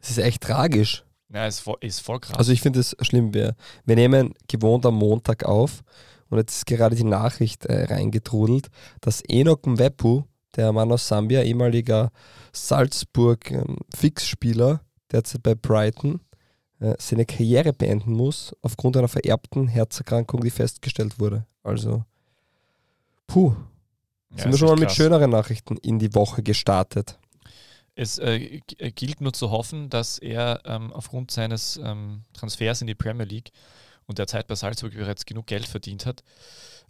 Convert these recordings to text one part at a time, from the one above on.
Es ist echt tragisch. Ja, ist voll, ist voll krass. Also ich finde es schlimm. Wir, wir nehmen gewohnt am Montag auf und jetzt ist gerade die Nachricht äh, reingetrudelt, dass Enoch Mwepu, der Mann aus Sambia, ehemaliger Salzburg-Fixspieler, derzeit bei Brighton, äh, seine Karriere beenden muss aufgrund einer vererbten Herzerkrankung, die festgestellt wurde. Also, puh, Ja, sind wir schon mal echt mit krass. schöneren Nachrichten in die Woche gestartet. Es äh, äh, gilt nur zu hoffen, dass er ähm, aufgrund seines ähm, Transfers in die Premier League und der Zeit bei Salzburg bereits genug Geld verdient hat.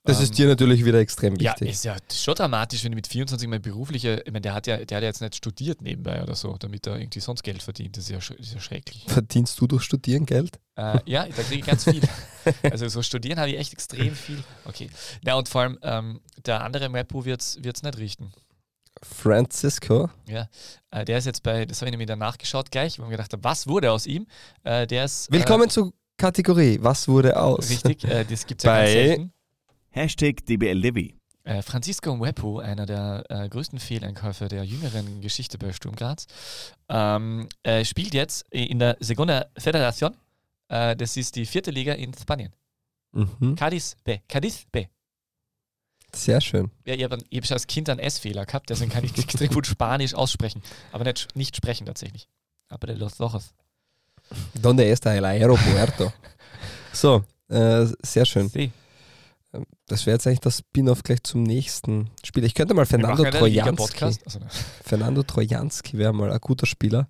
Das Ähm, ist dir natürlich wieder extrem Ja, wichtig. ist ja schon dramatisch, wenn du mit 24 mal berufliche, ich meine, der hat ja, der hat ja jetzt nicht studiert nebenbei oder so, damit er irgendwie sonst Geld verdient. Das ist ja, sch- ist ja schrecklich. Verdienst du durch Studieren Geld? Äh, ja, da kriege ich ganz viel. Also so studieren habe ich echt extrem viel. Okay. Ja, und vor allem ähm, der andere Mapu wird es nicht richten. Francisco. Ja, äh, der ist jetzt bei, das habe ich nämlich dann nachgeschaut gleich, wo ich mir gedacht habe, was wurde aus ihm? Äh, der ist. Willkommen zur Kategorie. Was wurde Äh, aus? richtig, äh, das gibt es ja Bei- ganz selten. Hashtag DBL Livy. Äh, Francisco Mwepu, einer der äh, größten Fehleinkäufe der jüngeren Geschichte bei Sturm Graz, ähm, äh, spielt jetzt in der Segunda Federación. Äh, das ist die vierte Liga in Spanien. Mhm. Cadiz B. Cadiz B. Sehr schön. Ja, ich habe hab als Kind einen S-Fehler gehabt, deswegen kann ich extrem gut Spanisch aussprechen, aber nicht, nicht sprechen tatsächlich. Aber de los ojos. Donde está el aeropuerto? so, äh, sehr schön. Sí. Das wäre jetzt eigentlich das Spin-off gleich zum nächsten Spiel. Ich könnte mal Fernando Trojanski. Also, Fernando Trojanski wäre mal ein guter Spieler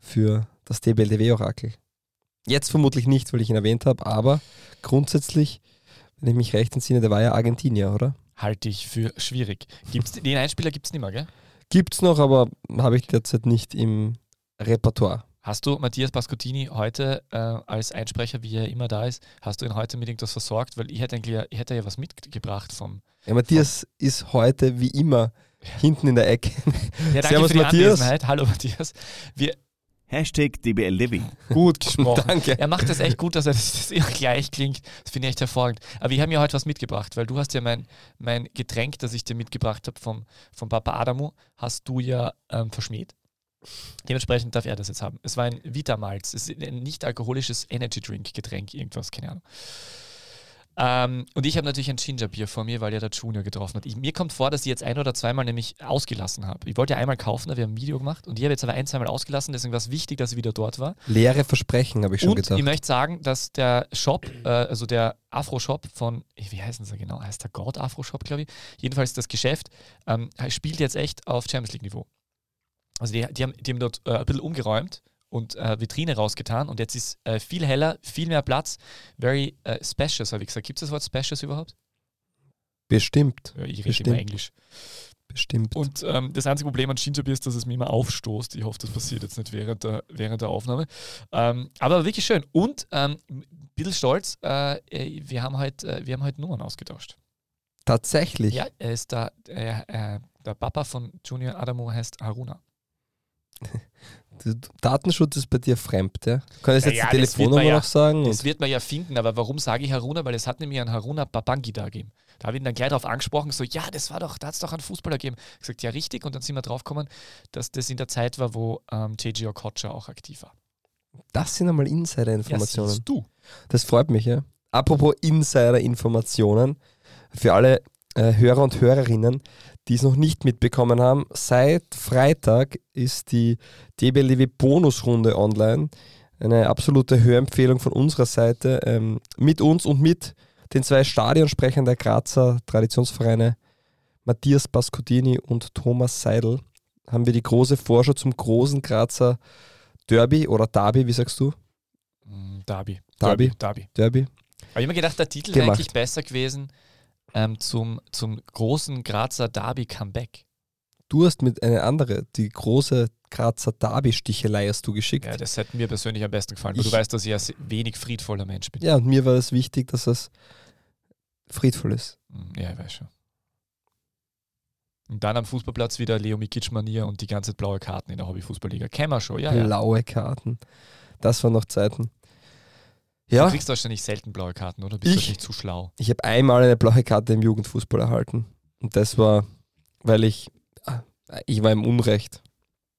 für das DBLDW-Orakel. Jetzt vermutlich nicht, weil ich ihn erwähnt habe, aber grundsätzlich, wenn ich mich recht entsinne, der war ja Argentinier, oder? halte ich für schwierig. Gibt's, den Einspieler gibt es nicht mehr, gell? Gibt's noch, aber habe ich derzeit nicht im Repertoire. Hast du Matthias Pascottini heute äh, als Einsprecher, wie er immer da ist, hast du ihn heute mit irgendwas versorgt? Weil ich hätte eigentlich ich hätte ja was mitgebracht vom. Ja, Matthias ist heute wie immer hinten in der Ecke. Ja, danke Servus, für die Matthias. Anwesenheit. Hallo Matthias. Wir, Hashtag DBL Livy. gut gesprochen. Danke. Er macht das echt gut, dass er das, das gleich klingt. Das finde ich echt hervorragend. Aber wir haben ja heute was mitgebracht, weil du hast ja mein, mein Getränk, das ich dir mitgebracht habe vom, vom Papa Adamu, hast du ja ähm, verschmäht. Dementsprechend darf er das jetzt haben. Es war ein Vitamalz. Es ist ein nicht alkoholisches Energy Drink Getränk, irgendwas, keine Ahnung. Ähm, und ich habe natürlich ein Gingerbier vor mir, weil ja der Junior getroffen hat. Ich, mir kommt vor, dass ich jetzt ein oder zweimal nämlich ausgelassen habe. Ich wollte ja einmal kaufen, da wir haben ein Video gemacht und ich habe jetzt aber ein, zweimal ausgelassen, deswegen war es wichtig, dass ich wieder dort war. Leere Versprechen, habe ich schon Und gedacht. ich möchte sagen, dass der Shop, äh, also der Afro-Shop von, wie heißen sie genau? Heißt der God Afro-Shop, glaube ich. Jedenfalls das Geschäft ähm, spielt jetzt echt auf Champions League-Niveau. Also die, die, haben, die haben dort äh, ein bisschen umgeräumt und äh, Vitrine rausgetan und jetzt ist äh, viel heller, viel mehr Platz. Very äh, spacious, habe ich gesagt. Gibt es das Wort spacious überhaupt? Bestimmt, Ja, ich rede Bestimmt. immer Englisch. bestimmt. Und ähm, das einzige Problem an Gingerbier ist, dass es mir immer aufstoßt. Ich hoffe, das passiert jetzt nicht während der, während der Aufnahme. Ähm, aber wirklich schön. Und ähm, ein bisschen stolz, äh, äh, wir haben heute äh, wir haben heute Nummern ausgetauscht. Tatsächlich. Ja, er ist da, äh, der Papa von Junior Adamo heißt Haruna. Datenschutz ist bei dir fremd, ja? Du Ja, jetzt ja, die Telefonnummer ja- noch sagen. Das wird man ja finden, aber warum sage ich Haruna? Weil es hat nämlich einen Haruna Babangida gegeben. Da habe ich ihn dann gleich darauf angesprochen, so, ja, das war doch, da hat es doch einen Fußballer gegeben. Ich gesagt, ja, richtig. Und dann sind wir drauf gekommen, dass das in der Zeit war, wo ähm, JJ Okocha auch aktiv war. das sind einmal Ja, Insider-Informationen. siehst du. das freut mich, ja. Apropos Insider-Informationen, für alle äh, Hörer und Hörerinnen, die es noch nicht mitbekommen haben, seit Freitag ist die DBLW Bonusrunde online. Eine absolute Hörempfehlung von unserer Seite. Ähm, mit uns und mit den zwei Stadionsprechern der Grazer Traditionsvereine Matthias Pascodini und Thomas Seidel haben wir die große Vorschau zum großen Grazer Derby oder Derby, wie sagst du? Mm, Derby. Derby. Derby. Derby. Ich habe mir gedacht, der Titel wäre eigentlich besser gewesen ähm, zum, zum großen Grazer Derby-Comeback. Du hast mit einer andere, die große Grazer Derby-Stichelei hast du geschickt. Ja, das hätte mir persönlich am besten gefallen, weil Ich- du weißt, dass ich ein wenig friedvoller Mensch bin. Ja, und mir war es wichtig, dass es friedvoll ist. Mm, Ja, ich weiß schon. Und dann am Fußballplatz wieder Leo Mikic-Manier und die ganze Zeit blaue Karten in der Hobbyfußballliga. Kennen wir schon, ja, ja. Blaue Karten. Das waren noch Zeiten. Du Ja, kriegst wahrscheinlich selten blaue Karten, oder? Bist Ich? du nicht zu schlau? ich habe einmal eine blaue Karte im Jugendfußball erhalten. Und das war, weil ich, ah, ich war im Unrecht.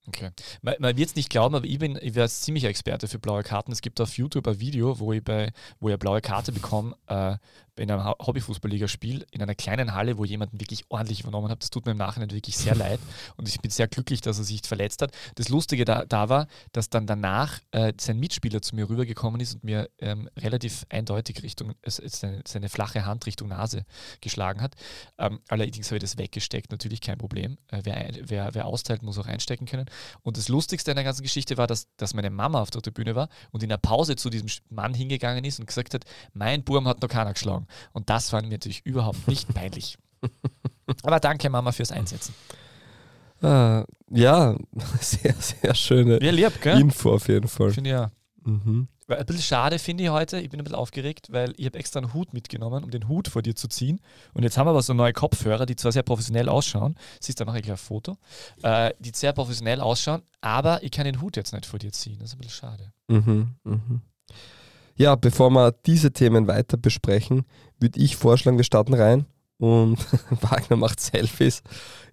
Okay. Man, man wird es nicht glauben, aber ich bin, ich wäre ziemlicher Experte für blaue Karten. Es gibt auf YouTube ein Video, wo ich bei, wo ich eine blaue Karte bekomme, äh, in einem Hobbyfußballligaspiel in einer kleinen Halle, wo jemanden wirklich ordentlich übernommen hat. Das tut mir im Nachhinein wirklich sehr leid und ich bin sehr glücklich, dass er sich verletzt hat. Das Lustige da, da war, dass dann danach äh, sein Mitspieler zu mir rübergekommen ist und mir ähm, relativ eindeutig Richtung, äh, seine, seine, flache Hand Richtung Nase geschlagen hat. Ähm, allerdings habe ich das weggesteckt, natürlich kein Problem. Äh, wer, wer, wer austeilt, muss auch einstecken können. Und das Lustigste an der ganzen Geschichte war, dass, dass meine Mama auf der Tribüne war und in der Pause zu diesem Mann hingegangen ist und gesagt hat, mein Burm hat noch keiner geschlagen. Und das war mir natürlich überhaupt nicht peinlich. Aber danke, Mama, fürs Einsetzen. Ah, ja, sehr, sehr schöne ja, lieb? Info auf jeden Fall. Finde ja. Mhm. Ein bisschen schade finde ich heute, ich bin ein bisschen aufgeregt, weil ich habe extra einen Hut mitgenommen, um den Hut vor dir zu ziehen. Und jetzt haben wir aber so neue Kopfhörer, die zwar sehr professionell ausschauen, siehst du, da mache ich gleich ein Foto, äh, die sehr professionell ausschauen, aber ich kann den Hut jetzt nicht vor dir ziehen. Das ist ein bisschen schade. Mhm, mhm. Ja, bevor wir diese Themen weiter besprechen, würde ich vorschlagen, wir starten rein und Wagner macht Selfies.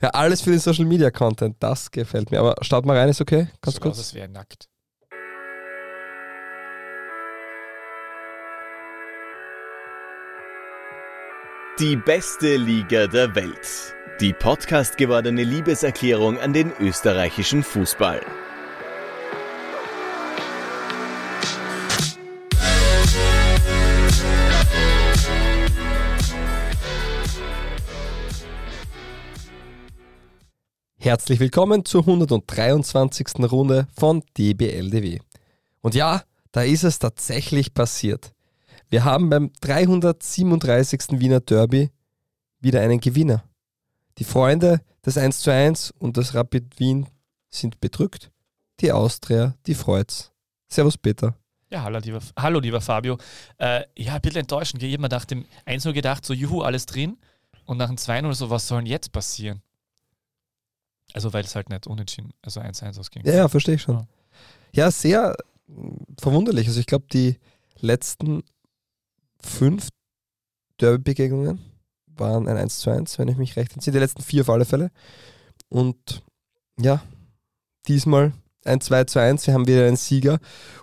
Ja, alles für den Social Media Content, das gefällt mir. Aber starten wir rein, ist okay? Ganz Sogar kurz. Das wäre nackt. Die beste Liga der Welt. Die Podcast gewordene Liebeserklärung an den österreichischen Fußball. Herzlich willkommen zur 123. Runde von DBLDW. Und ja, da ist es tatsächlich passiert. Wir haben beim 337. Wiener Derby wieder einen Gewinner. Die Freunde des 1 zu 1 und des Rapid Wien sind bedrückt. Die Austria, die freut's. Servus Peter. Ja, hallo lieber, hallo, lieber Fabio. Äh, ja, ein bisschen enttäuschend. Ich habe mir nach dem 1 gedacht, so juhu, alles drin. Und nach dem 2 oder so, was soll denn jetzt passieren? Also weil es halt nicht unentschieden, also 1-1 ausging. Ja, ja, verstehe ich schon. Ja, ja sehr verwunderlich. Also ich glaube, die letzten fünf Derby-Begegnungen waren ein 1 zu 1, wenn ich mich recht entziehe. Die letzten vier auf alle Fälle. Und ja, diesmal ein 2 zu 1. Wir haben wieder einen Sieger.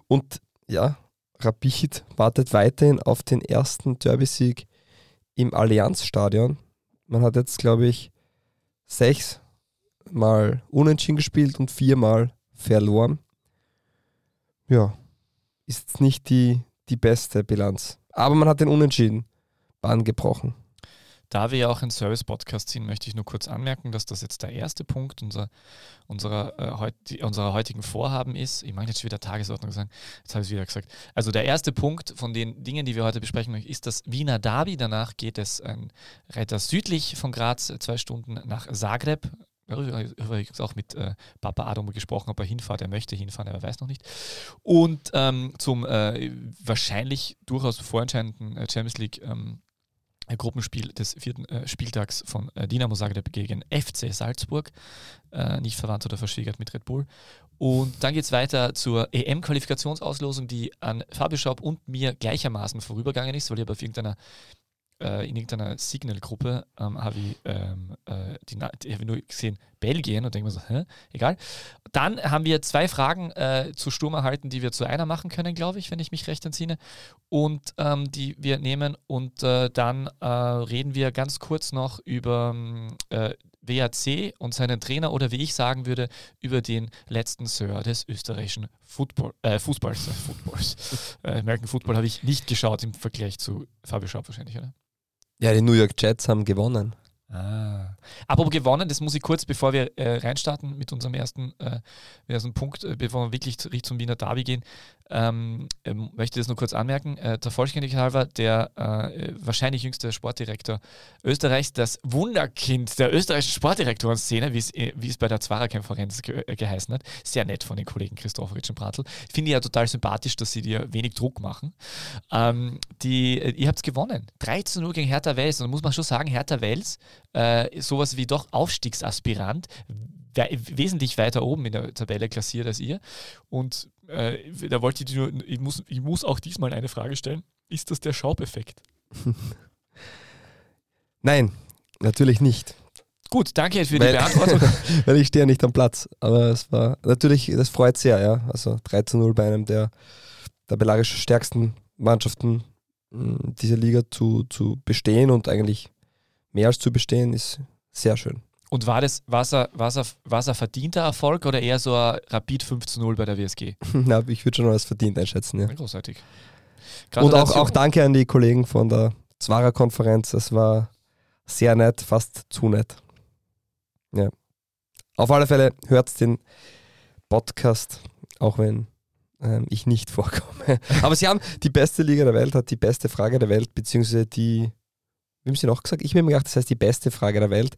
Und ja, Rapid wartet weiterhin auf den ersten Derby-Sieg im Allianzstadion. Man hat jetzt, glaube ich, sechs mal unentschieden gespielt und viermal verloren. Ja, ist nicht die, die beste Bilanz. Aber man hat den Unentschieden Bahn gebrochen. Da wir ja auch ein Service-Podcast sind, möchte ich nur kurz anmerken, dass das jetzt der erste Punkt unserer, unserer, äh, heut, unserer heutigen Vorhaben ist. Ich mag jetzt schon wieder Tagesordnung sagen, jetzt habe ich es wieder gesagt. Also der erste Punkt von den Dingen, die wir heute besprechen möchten, ist das Wiener Derby. Danach geht es ein Reiter südlich von Graz, zwei Stunden nach Zagreb, übrigens auch mit äh, Papa Adam gesprochen, ob er hinfahrt. Er möchte hinfahren, aber er weiß noch nicht. Und ähm, zum äh, wahrscheinlich durchaus vorentscheidenden äh, Champions League ähm, Gruppenspiel des vierten äh, Spieltags von äh, Dinamo Zagreb gegen FC Salzburg, äh, nicht verwandt oder verschwägert mit Red Bull. Und dann geht es weiter zur EM-Qualifikationsauslosung, die an Fabio Schaub und mir gleichermaßen vorübergegangen ist, weil ich aber auf irgendeiner äh, in irgendeiner Signal-Gruppe ähm, habe ich, ähm, äh, die, die habe ich nur gesehen, Belgien und denke mir so, hä? egal. Dann haben wir zwei Fragen äh, zu Sturm erhalten, die wir zu einer machen können, glaube ich, wenn ich mich recht entsinne. Und ähm, die wir nehmen und äh, dann äh, reden wir ganz kurz noch über äh, WAC und seinen Trainer oder wie ich sagen würde, über den letzten Sir des österreichischen Football, äh, Fußballs. Äh, Footballs. äh, American Football habe ich nicht geschaut im Vergleich zu Fabio Schaub wahrscheinlich, oder? Ja, die New York Jets haben gewonnen. Ah. Aber gewonnen, das muss ich kurz, bevor wir äh, reinstarten mit unserem ersten, äh, ersten Punkt, äh, bevor wir wirklich zum Wiener Derby gehen, ähm, ähm, möchte das nur kurz anmerken. Äh, der Vollständigkeit halber, der äh, wahrscheinlich jüngste Sportdirektor Österreichs, das Wunderkind der österreichischen Sportdirektorenszene, wie es, äh, bei der Zwarer-Konferenz ge äh, geheißen hat. Sehr nett von den Kollegen Christopheritsch und Bratl. Finde ich ja total sympathisch, dass sie dir wenig Druck machen. Ähm, die, ihr habt es gewonnen. 13 Uhr gegen Hertha Wels. Und da muss man schon sagen, Hertha Wels, äh, sowas wie doch Aufstiegsaspirant, wesentlich weiter oben in der Tabelle klassiert als ihr. Und äh, da wollte ich nur, ich muss, ich muss auch diesmal eine Frage stellen. Ist das der Schaubeffekt? Nein, natürlich nicht. Gut, danke für die Weil- Beantwortung. Weil ich stehe ja nicht am Platz. Aber es war natürlich, das freut sehr, ja. Also 3 zu 0 bei einem der tabellarisch stärksten Mannschaften mh, dieser Liga zu, zu bestehen und eigentlich mehr als zu bestehen, ist sehr schön. Und war das, war's ein, war's ein, war's ein verdienter Erfolg oder eher so ein Rapid 5 zu 0 bei der WSG? Na, ich würde schon als verdient einschätzen, ja. Großartig. Und auch, auch danke an die Kollegen von der Zwarer-Konferenz. Es war sehr nett, fast zu nett. Ja. Auf alle Fälle hört den Podcast, auch wenn ähm, ich nicht vorkomme. Aber sie haben die beste Liga der Welt, hat die beste Frage der Welt, beziehungsweise die, wie haben sie noch gesagt? Ich habe mir gedacht, das heißt die beste Frage der Welt.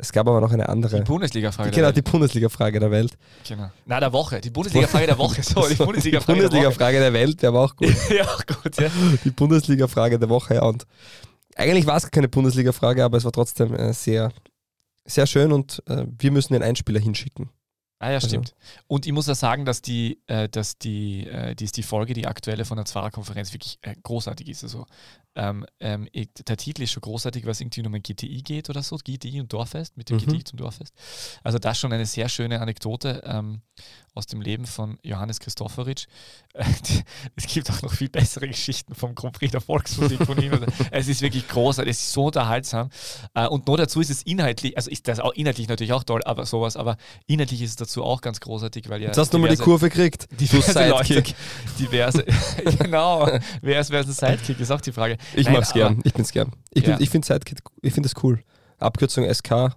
Es gab aber noch eine andere. die Bundesliga-Frage. Genau, der die. Bundesliga-Frage der Welt. genau. Na, der Woche. Die Bundesliga-Frage der Woche. So, die Bundesliga-Frage der Woche. Bundesliga-Frage der Welt wäre aber auch gut. ja, auch gut, ja. die Bundesliga-Frage der Woche. Ja. Und eigentlich war es keine Bundesliga-Frage, aber es war trotzdem äh, sehr, sehr schön und äh, wir müssen den Einspieler hinschicken. Ah ja, Also- stimmt. Und ich muss ja sagen, dass die, äh, dass die, äh, die, ist die Folge, die aktuelle von der Zwarer-Konferenz wirklich äh, großartig ist. Also ähm, ähm, der Titel ist schon großartig, weil es irgendwie um ein GTI geht oder so, GTI und Dorffest, mit dem Mhm. GTI zum Dorffest. Also das schon eine sehr schöne Anekdote ähm, aus dem Leben von Johannes Christofferitsch. Äh, die- es gibt auch noch viel bessere Geschichten vom Grand Prix der Volksmusik von ihm. Also, es ist wirklich großartig, es ist so unterhaltsam. Äh, und noch dazu ist es inhaltlich, also ist das auch inhaltlich natürlich auch toll, aber sowas, aber inhaltlich ist es dazu auch ganz großartig, weil ja Jetzt hast du nochmal die Kurve gekriegt. diverse Leute, diverse, genau, wer ist, wer ist ein Sidekick, ist auch die Frage. Ich Nein, mag's gern. Ich bin's gern. Ich, bin, Ja. ich finde Sidekick, ich finde das cool. Abkürzung SK.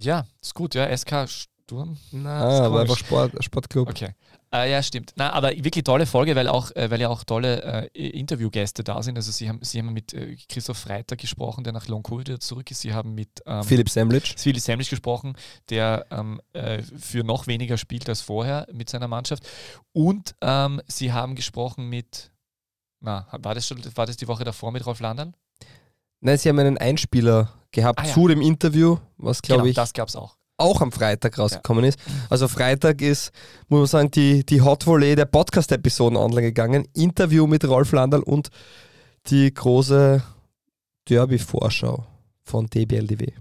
Ja, ist gut, ja, SK Sturm. Na, Ah, aber einfach Sport, Sportclub. Okay. Äh, ja, stimmt. Na, aber wirklich tolle Folge, weil, auch, äh, weil ja auch tolle äh, Interviewgäste da sind. Also Sie haben, Sie haben mit äh, Christoph Freitag gesprochen, der nach Long Covid wieder zurück ist. Sie haben mit ähm, Philipp Semlitsch. Philipp Semlich gesprochen, der ähm, äh, für noch weniger spielt als vorher mit seiner Mannschaft. Und ähm, Sie haben gesprochen mit, na, war das, schon, war das die Woche davor mit Rolf Landern? Nein, sie haben einen Einspieler gehabt Ah, ja. zu dem Interview, was glaube genau, ich das gab es auch. auch am Freitag rausgekommen ist. Also Freitag ist, muss man sagen, die, die Hot Volley der Podcast-Episoden online gegangen. Interview mit Rolf Landal und die große Derby-Vorschau von DBLDW.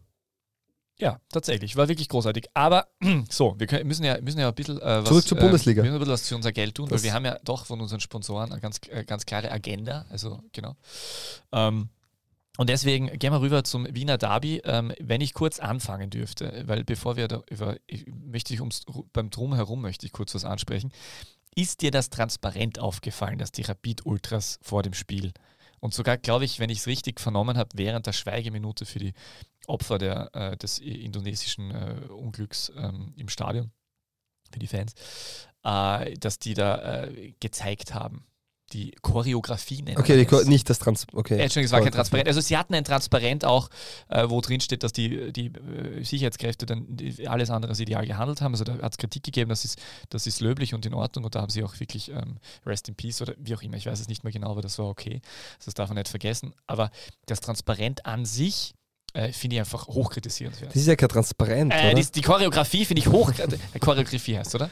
Ja, tatsächlich. War wirklich großartig. Aber so, wir können, müssen, ja, müssen ja ein bisschen äh, was, Zurück zur äh, Bundesliga. Wir müssen ein bisschen was für unser Geld tun, Das- weil wir haben ja doch von unseren Sponsoren eine ganz, äh, ganz klare Agenda. Also, genau. Ähm, und deswegen gehen wir rüber zum Wiener Derby. Ähm, wenn ich kurz anfangen dürfte, weil bevor wir da über, ich, möchte ich ums, beim Drumherum möchte ich kurz was ansprechen. Ist dir das transparent aufgefallen, dass die Rapid Ultras vor dem Spiel und sogar, glaube ich, wenn ich es richtig vernommen habe, während der Schweigeminute für die Opfer der, äh, des indonesischen äh, Unglücks ähm, im Stadion, für die Fans, äh, dass die da äh, gezeigt haben. Die Choreografie nennen Okay, die, Ko- es. nicht das Trans... Okay. Äh, Entschuldigung, es war kein Transparent. Also sie hatten ein Transparent auch, äh, wo drin steht, dass die, die äh, Sicherheitskräfte dann alles andere als ideal gehandelt haben. Also da hat es Kritik gegeben, das ist, das ist löblich und in Ordnung und da haben sie auch wirklich ähm, Rest in Peace oder wie auch immer, ich weiß es nicht mehr genau, aber das war okay. Das darf man nicht vergessen. Aber das Transparent an sich äh, finde ich einfach hochkritisierenswert. Das ist ja kein Transparent, Äh, die, die Choreografie finde ich hoch. äh, Choreografie heißt, oder?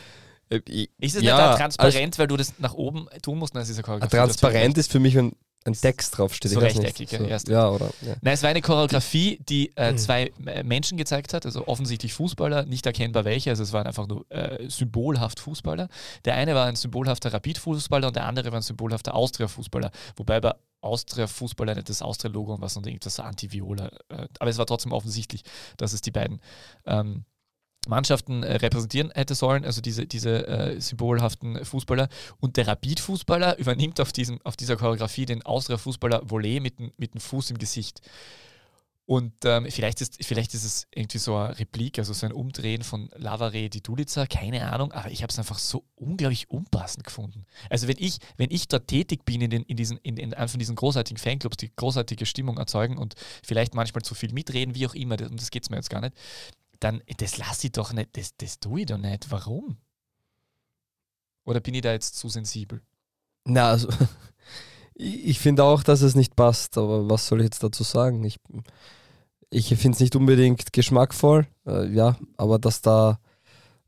Äh, Ist es ja, nicht da transparent, weil du das nach oben tun musst? Nein, es ist eine also, Choreografie. Transparent ist für mich, wenn ein Text draufsteht. So ich weiß nicht. rechteckig, ja, erst. ja, oder? Ja. Nein, es war eine Choreografie, die äh, zwei äh, Menschen gezeigt hat, also offensichtlich Fußballer, nicht erkennbar welche, also es waren einfach nur äh, symbolhaft Fußballer. Der eine war ein symbolhafter Rapid-Fußballer und der andere war ein symbolhafter Austria-Fußballer, wobei bei Austria-Fußballer nicht das Austria-Logo und was und irgendwas so Anti-Viola, äh, aber es war trotzdem offensichtlich, dass es die beiden ähm, Mannschaften äh, repräsentieren hätte sollen, also diese, diese äh, symbolhaften Fußballer. Und der Rapid-Fußballer übernimmt auf, diesem, auf dieser Choreografie den Austria-Fußballer Volley mit, mit dem Fuß im Gesicht. Und ähm, vielleicht, ist, vielleicht ist es irgendwie so eine Replik, also so ein Umdrehen von Lavare di Dulica, keine Ahnung, aber ich habe es einfach so unglaublich unpassend gefunden. Also wenn ich, wenn ich dort tätig bin in, den, in, diesen, in, in einem von diesen großartigen Fanclubs, die großartige Stimmung erzeugen und vielleicht manchmal zu viel mitreden, wie auch immer, um das geht es mir jetzt gar nicht, dann, das lasse ich doch nicht, das, das tue ich doch nicht. Warum? Oder bin ich da jetzt zu sensibel? Na, also, ich finde auch, dass es nicht passt, aber was soll ich jetzt dazu sagen? Ich, ich finde es nicht unbedingt geschmackvoll, äh, ja, aber dass da,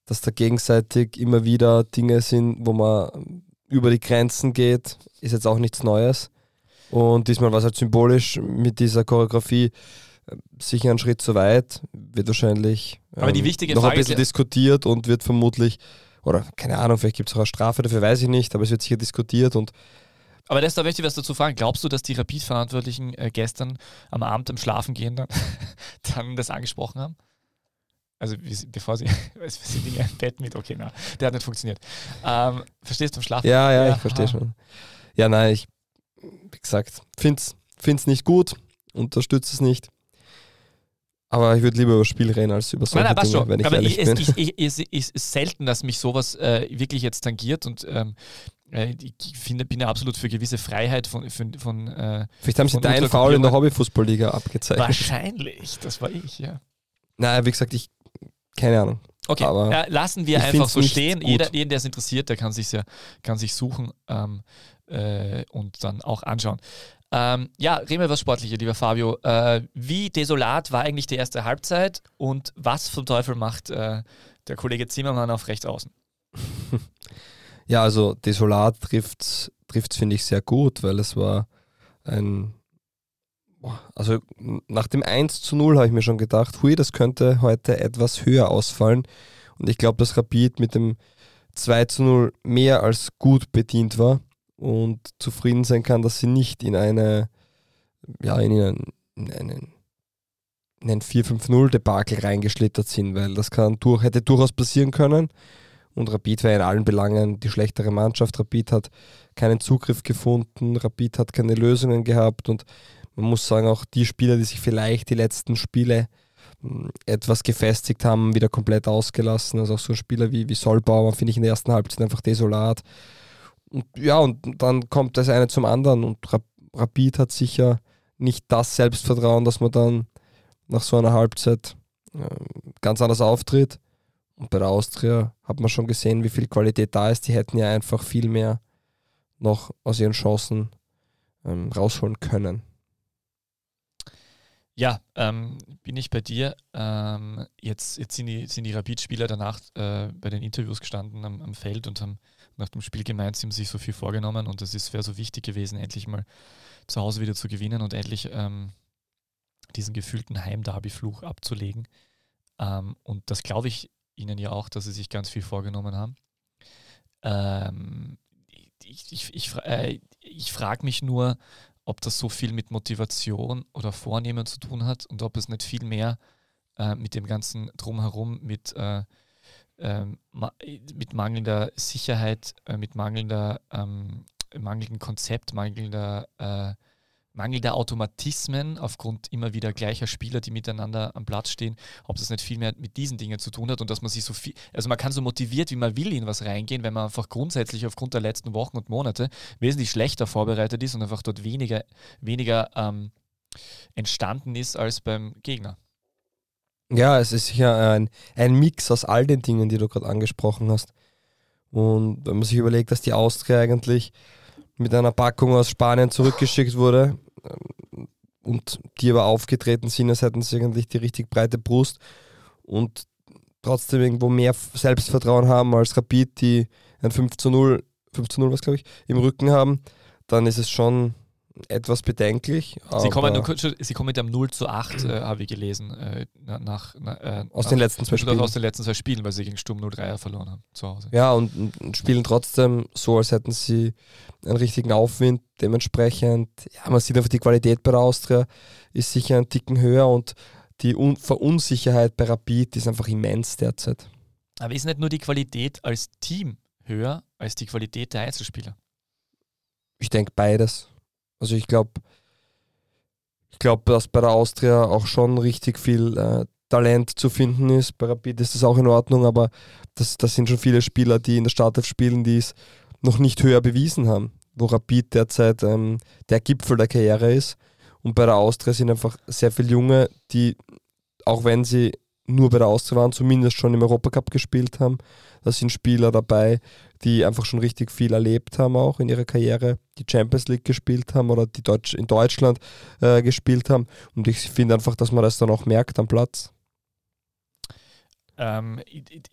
dass da gegenseitig immer wieder Dinge sind, wo man über die Grenzen geht, ist jetzt auch nichts Neues. Und diesmal war es halt symbolisch mit dieser Choreografie sicher ein Schritt zu weit, wird wahrscheinlich wichtige noch Frage ein bisschen ja- diskutiert und wird vermutlich, oder keine Ahnung, vielleicht gibt es auch eine Strafe dafür, weiß ich nicht, aber es wird sicher diskutiert und Aber das, da möchte ich was dazu fragen. Glaubst du, dass die Rapid-Verantwortlichen äh, gestern am Abend im Schlafen gehen dann, dann das angesprochen haben? Also bevor sie, für sie Dinge im Bett mit, okay, na, der hat nicht funktioniert. Ähm, verstehst du, im Schlafen? ja, ja, Ja, ich verstehe schon. Ja, nein, ich, wie gesagt, finde es nicht gut, unterstütze es nicht. Aber ich würde lieber über Spiel reden als über solche Nein, Dinge, schon. wenn ich Aber ehrlich ich, es, bin. ich, ich, es es ist selten, dass mich sowas äh, wirklich jetzt tangiert und ähm, äh, ich finde, bin ja absolut für gewisse Freiheit von, von, von äh, Vielleicht haben sie deinen Foul in der Hobbyfußballliga abgezeichnet. wahrscheinlich, das war ich, ja. Nein, wie gesagt, ich, keine Ahnung. Okay, äh, lassen wir einfach so stehen. Jeder, jeden, der es interessiert, der kann sich ja, kann sich suchen ähm, äh, und dann auch anschauen. Ähm, ja, reden wir über das Sportliche, lieber Fabio. Äh, wie desolat war eigentlich die erste Halbzeit und was zum Teufel macht äh, der Kollege Zimmermann auf rechts außen? Ja, also desolat trifft es, finde ich, sehr gut, weil es war ein. Also nach dem 1 zu 0 habe ich mir schon gedacht, hui, das könnte heute etwas höher ausfallen. Und ich glaube, dass Rapid mit dem 2 zu 0 mehr als gut bedient war und zufrieden sein kann, dass sie nicht in eine, ja, in einen, in einen, in ein 4-5-0-Debakel reingeschlittert sind, weil das kann durch, hätte durchaus passieren können. Und Rapid war in allen Belangen die schlechtere Mannschaft. Rapid hat keinen Zugriff gefunden, Rapid hat keine Lösungen gehabt und man muss sagen, auch die Spieler, die sich vielleicht die letzten Spiele mh, etwas gefestigt haben, wieder komplett ausgelassen. Also auch so Spieler wie, wie Solbauer finde ich in der ersten Halbzeit einfach desolat. Und ja, und dann kommt das eine zum anderen und Rap- Rapid hat sicher nicht das Selbstvertrauen, dass man dann nach so einer Halbzeit äh, ganz anders auftritt. Und bei der Austria hat man schon gesehen, wie viel Qualität da ist. Die hätten ja einfach viel mehr noch aus ihren Chancen ähm, rausholen können. Ja, ähm, bin ich bei dir. Ähm, jetzt jetzt sind, die, sind die Rapid-Spieler danach äh, bei den Interviews gestanden am, am Feld und haben nach dem Spiel gemeint, sie haben sich so viel vorgenommen und es wäre so wichtig gewesen, endlich mal zu Hause wieder zu gewinnen und endlich ähm, diesen gefühlten Heimderby-Fluch abzulegen. Ähm, und das glaube ich ihnen ja auch, dass sie sich ganz viel vorgenommen haben. Ähm, ich ich, ich, äh, ich frage mich nur, ob das so viel mit Motivation oder Vornehmen zu tun hat und ob es nicht viel mehr äh, mit dem ganzen Drumherum, mit, äh, ähm, mit mangelnder Sicherheit, äh, mit mangelnder, ähm, mangelndem Konzept, mangelnder, äh, mangelnder Automatismen aufgrund immer wieder gleicher Spieler, die miteinander am Platz stehen, ob das nicht viel mehr mit diesen Dingen zu tun hat und dass man sich so viel, also man kann so motiviert, wie man will, in was reingehen, wenn man einfach grundsätzlich aufgrund der letzten Wochen und Monate wesentlich schlechter vorbereitet ist und einfach dort weniger, weniger ähm, entstanden ist als beim Gegner. Ja, es ist sicher ein, ein Mix aus all den Dingen, die du gerade angesprochen hast. Und wenn man sich überlegt, dass die Austria eigentlich mit einer Packung aus Spanien zurückgeschickt wurde ähm, und die aber aufgetreten sind, als hätten sie eigentlich die richtig breite Brust und trotzdem irgendwo mehr Selbstvertrauen haben als Rapid, die ein 5 zu 0, 5 zu 0 was glaube ich, im Rücken haben, dann ist es schon etwas bedenklich. Sie kommen, nur, sie kommen mit einem 0 zu 8, äh, habe ich gelesen, äh, na- nach, na, äh, aus nach, den letzten zwei Spielen. aus den letzten zwei Spielen, weil sie gegen Sturm 0-3 verloren haben zu Hause. Ja, und, und, und spielen trotzdem so, als hätten sie einen richtigen Aufwind. Dementsprechend, ja, man sieht einfach, die Qualität bei der Austria ist sicher einen Ticken höher und die Un Verunsicherheit bei Rapid ist einfach immens derzeit. Aber ist nicht nur die Qualität als Team höher als die Qualität der Einzelspieler? Ich denke beides. Also ich glaube, ich glaube, dass bei der Austria auch schon richtig viel äh, Talent zu finden ist. Bei Rapid ist das auch in Ordnung, aber das, das sind schon viele Spieler, die in der Startelf spielen, die es noch nicht höher bewiesen haben. Wo Rapid derzeit ähm, der Gipfel der Karriere ist. Und bei der Austria sind einfach sehr viele Junge, die, auch wenn sie nur bei der Austria waren, zumindest schon im Europacup gespielt haben. Da sind Spieler dabei, die einfach schon richtig viel erlebt haben, auch in ihrer Karriere, die Champions League gespielt haben oder die Deutsch in Deutschland äh, gespielt haben. Und ich finde einfach, dass man das dann auch merkt am Platz. Ähm,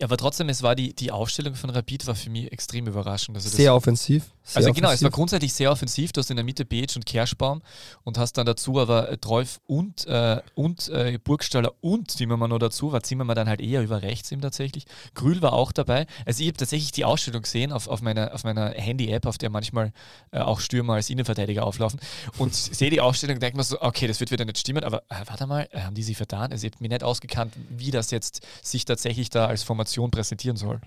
aber trotzdem, es war die, die Aufstellung von Rapid war für mich extrem überraschend. Also sehr offensiv. Sehr also offensiv. genau, es war grundsätzlich sehr offensiv. Du hast in der Mitte Beetsch und Kerschbaum und hast dann dazu aber äh, Treuf und, äh, und äh, Burgstaller und Zimmermann noch dazu. War Zimmermann dann halt eher über rechts ihm tatsächlich. Grül war auch dabei. Also ich habe tatsächlich die Ausstellung gesehen auf, auf meiner, auf meiner Handy-App, auf der manchmal äh, auch Stürmer als Innenverteidiger auflaufen und sehe die Ausstellung und denke mir so, okay, das wird wieder nicht stimmen, aber äh, warte mal, äh, haben die sie vertan? Also ich habe mir nicht ausgekannt, wie das jetzt sich tatsächlich da als Formation präsentieren soll.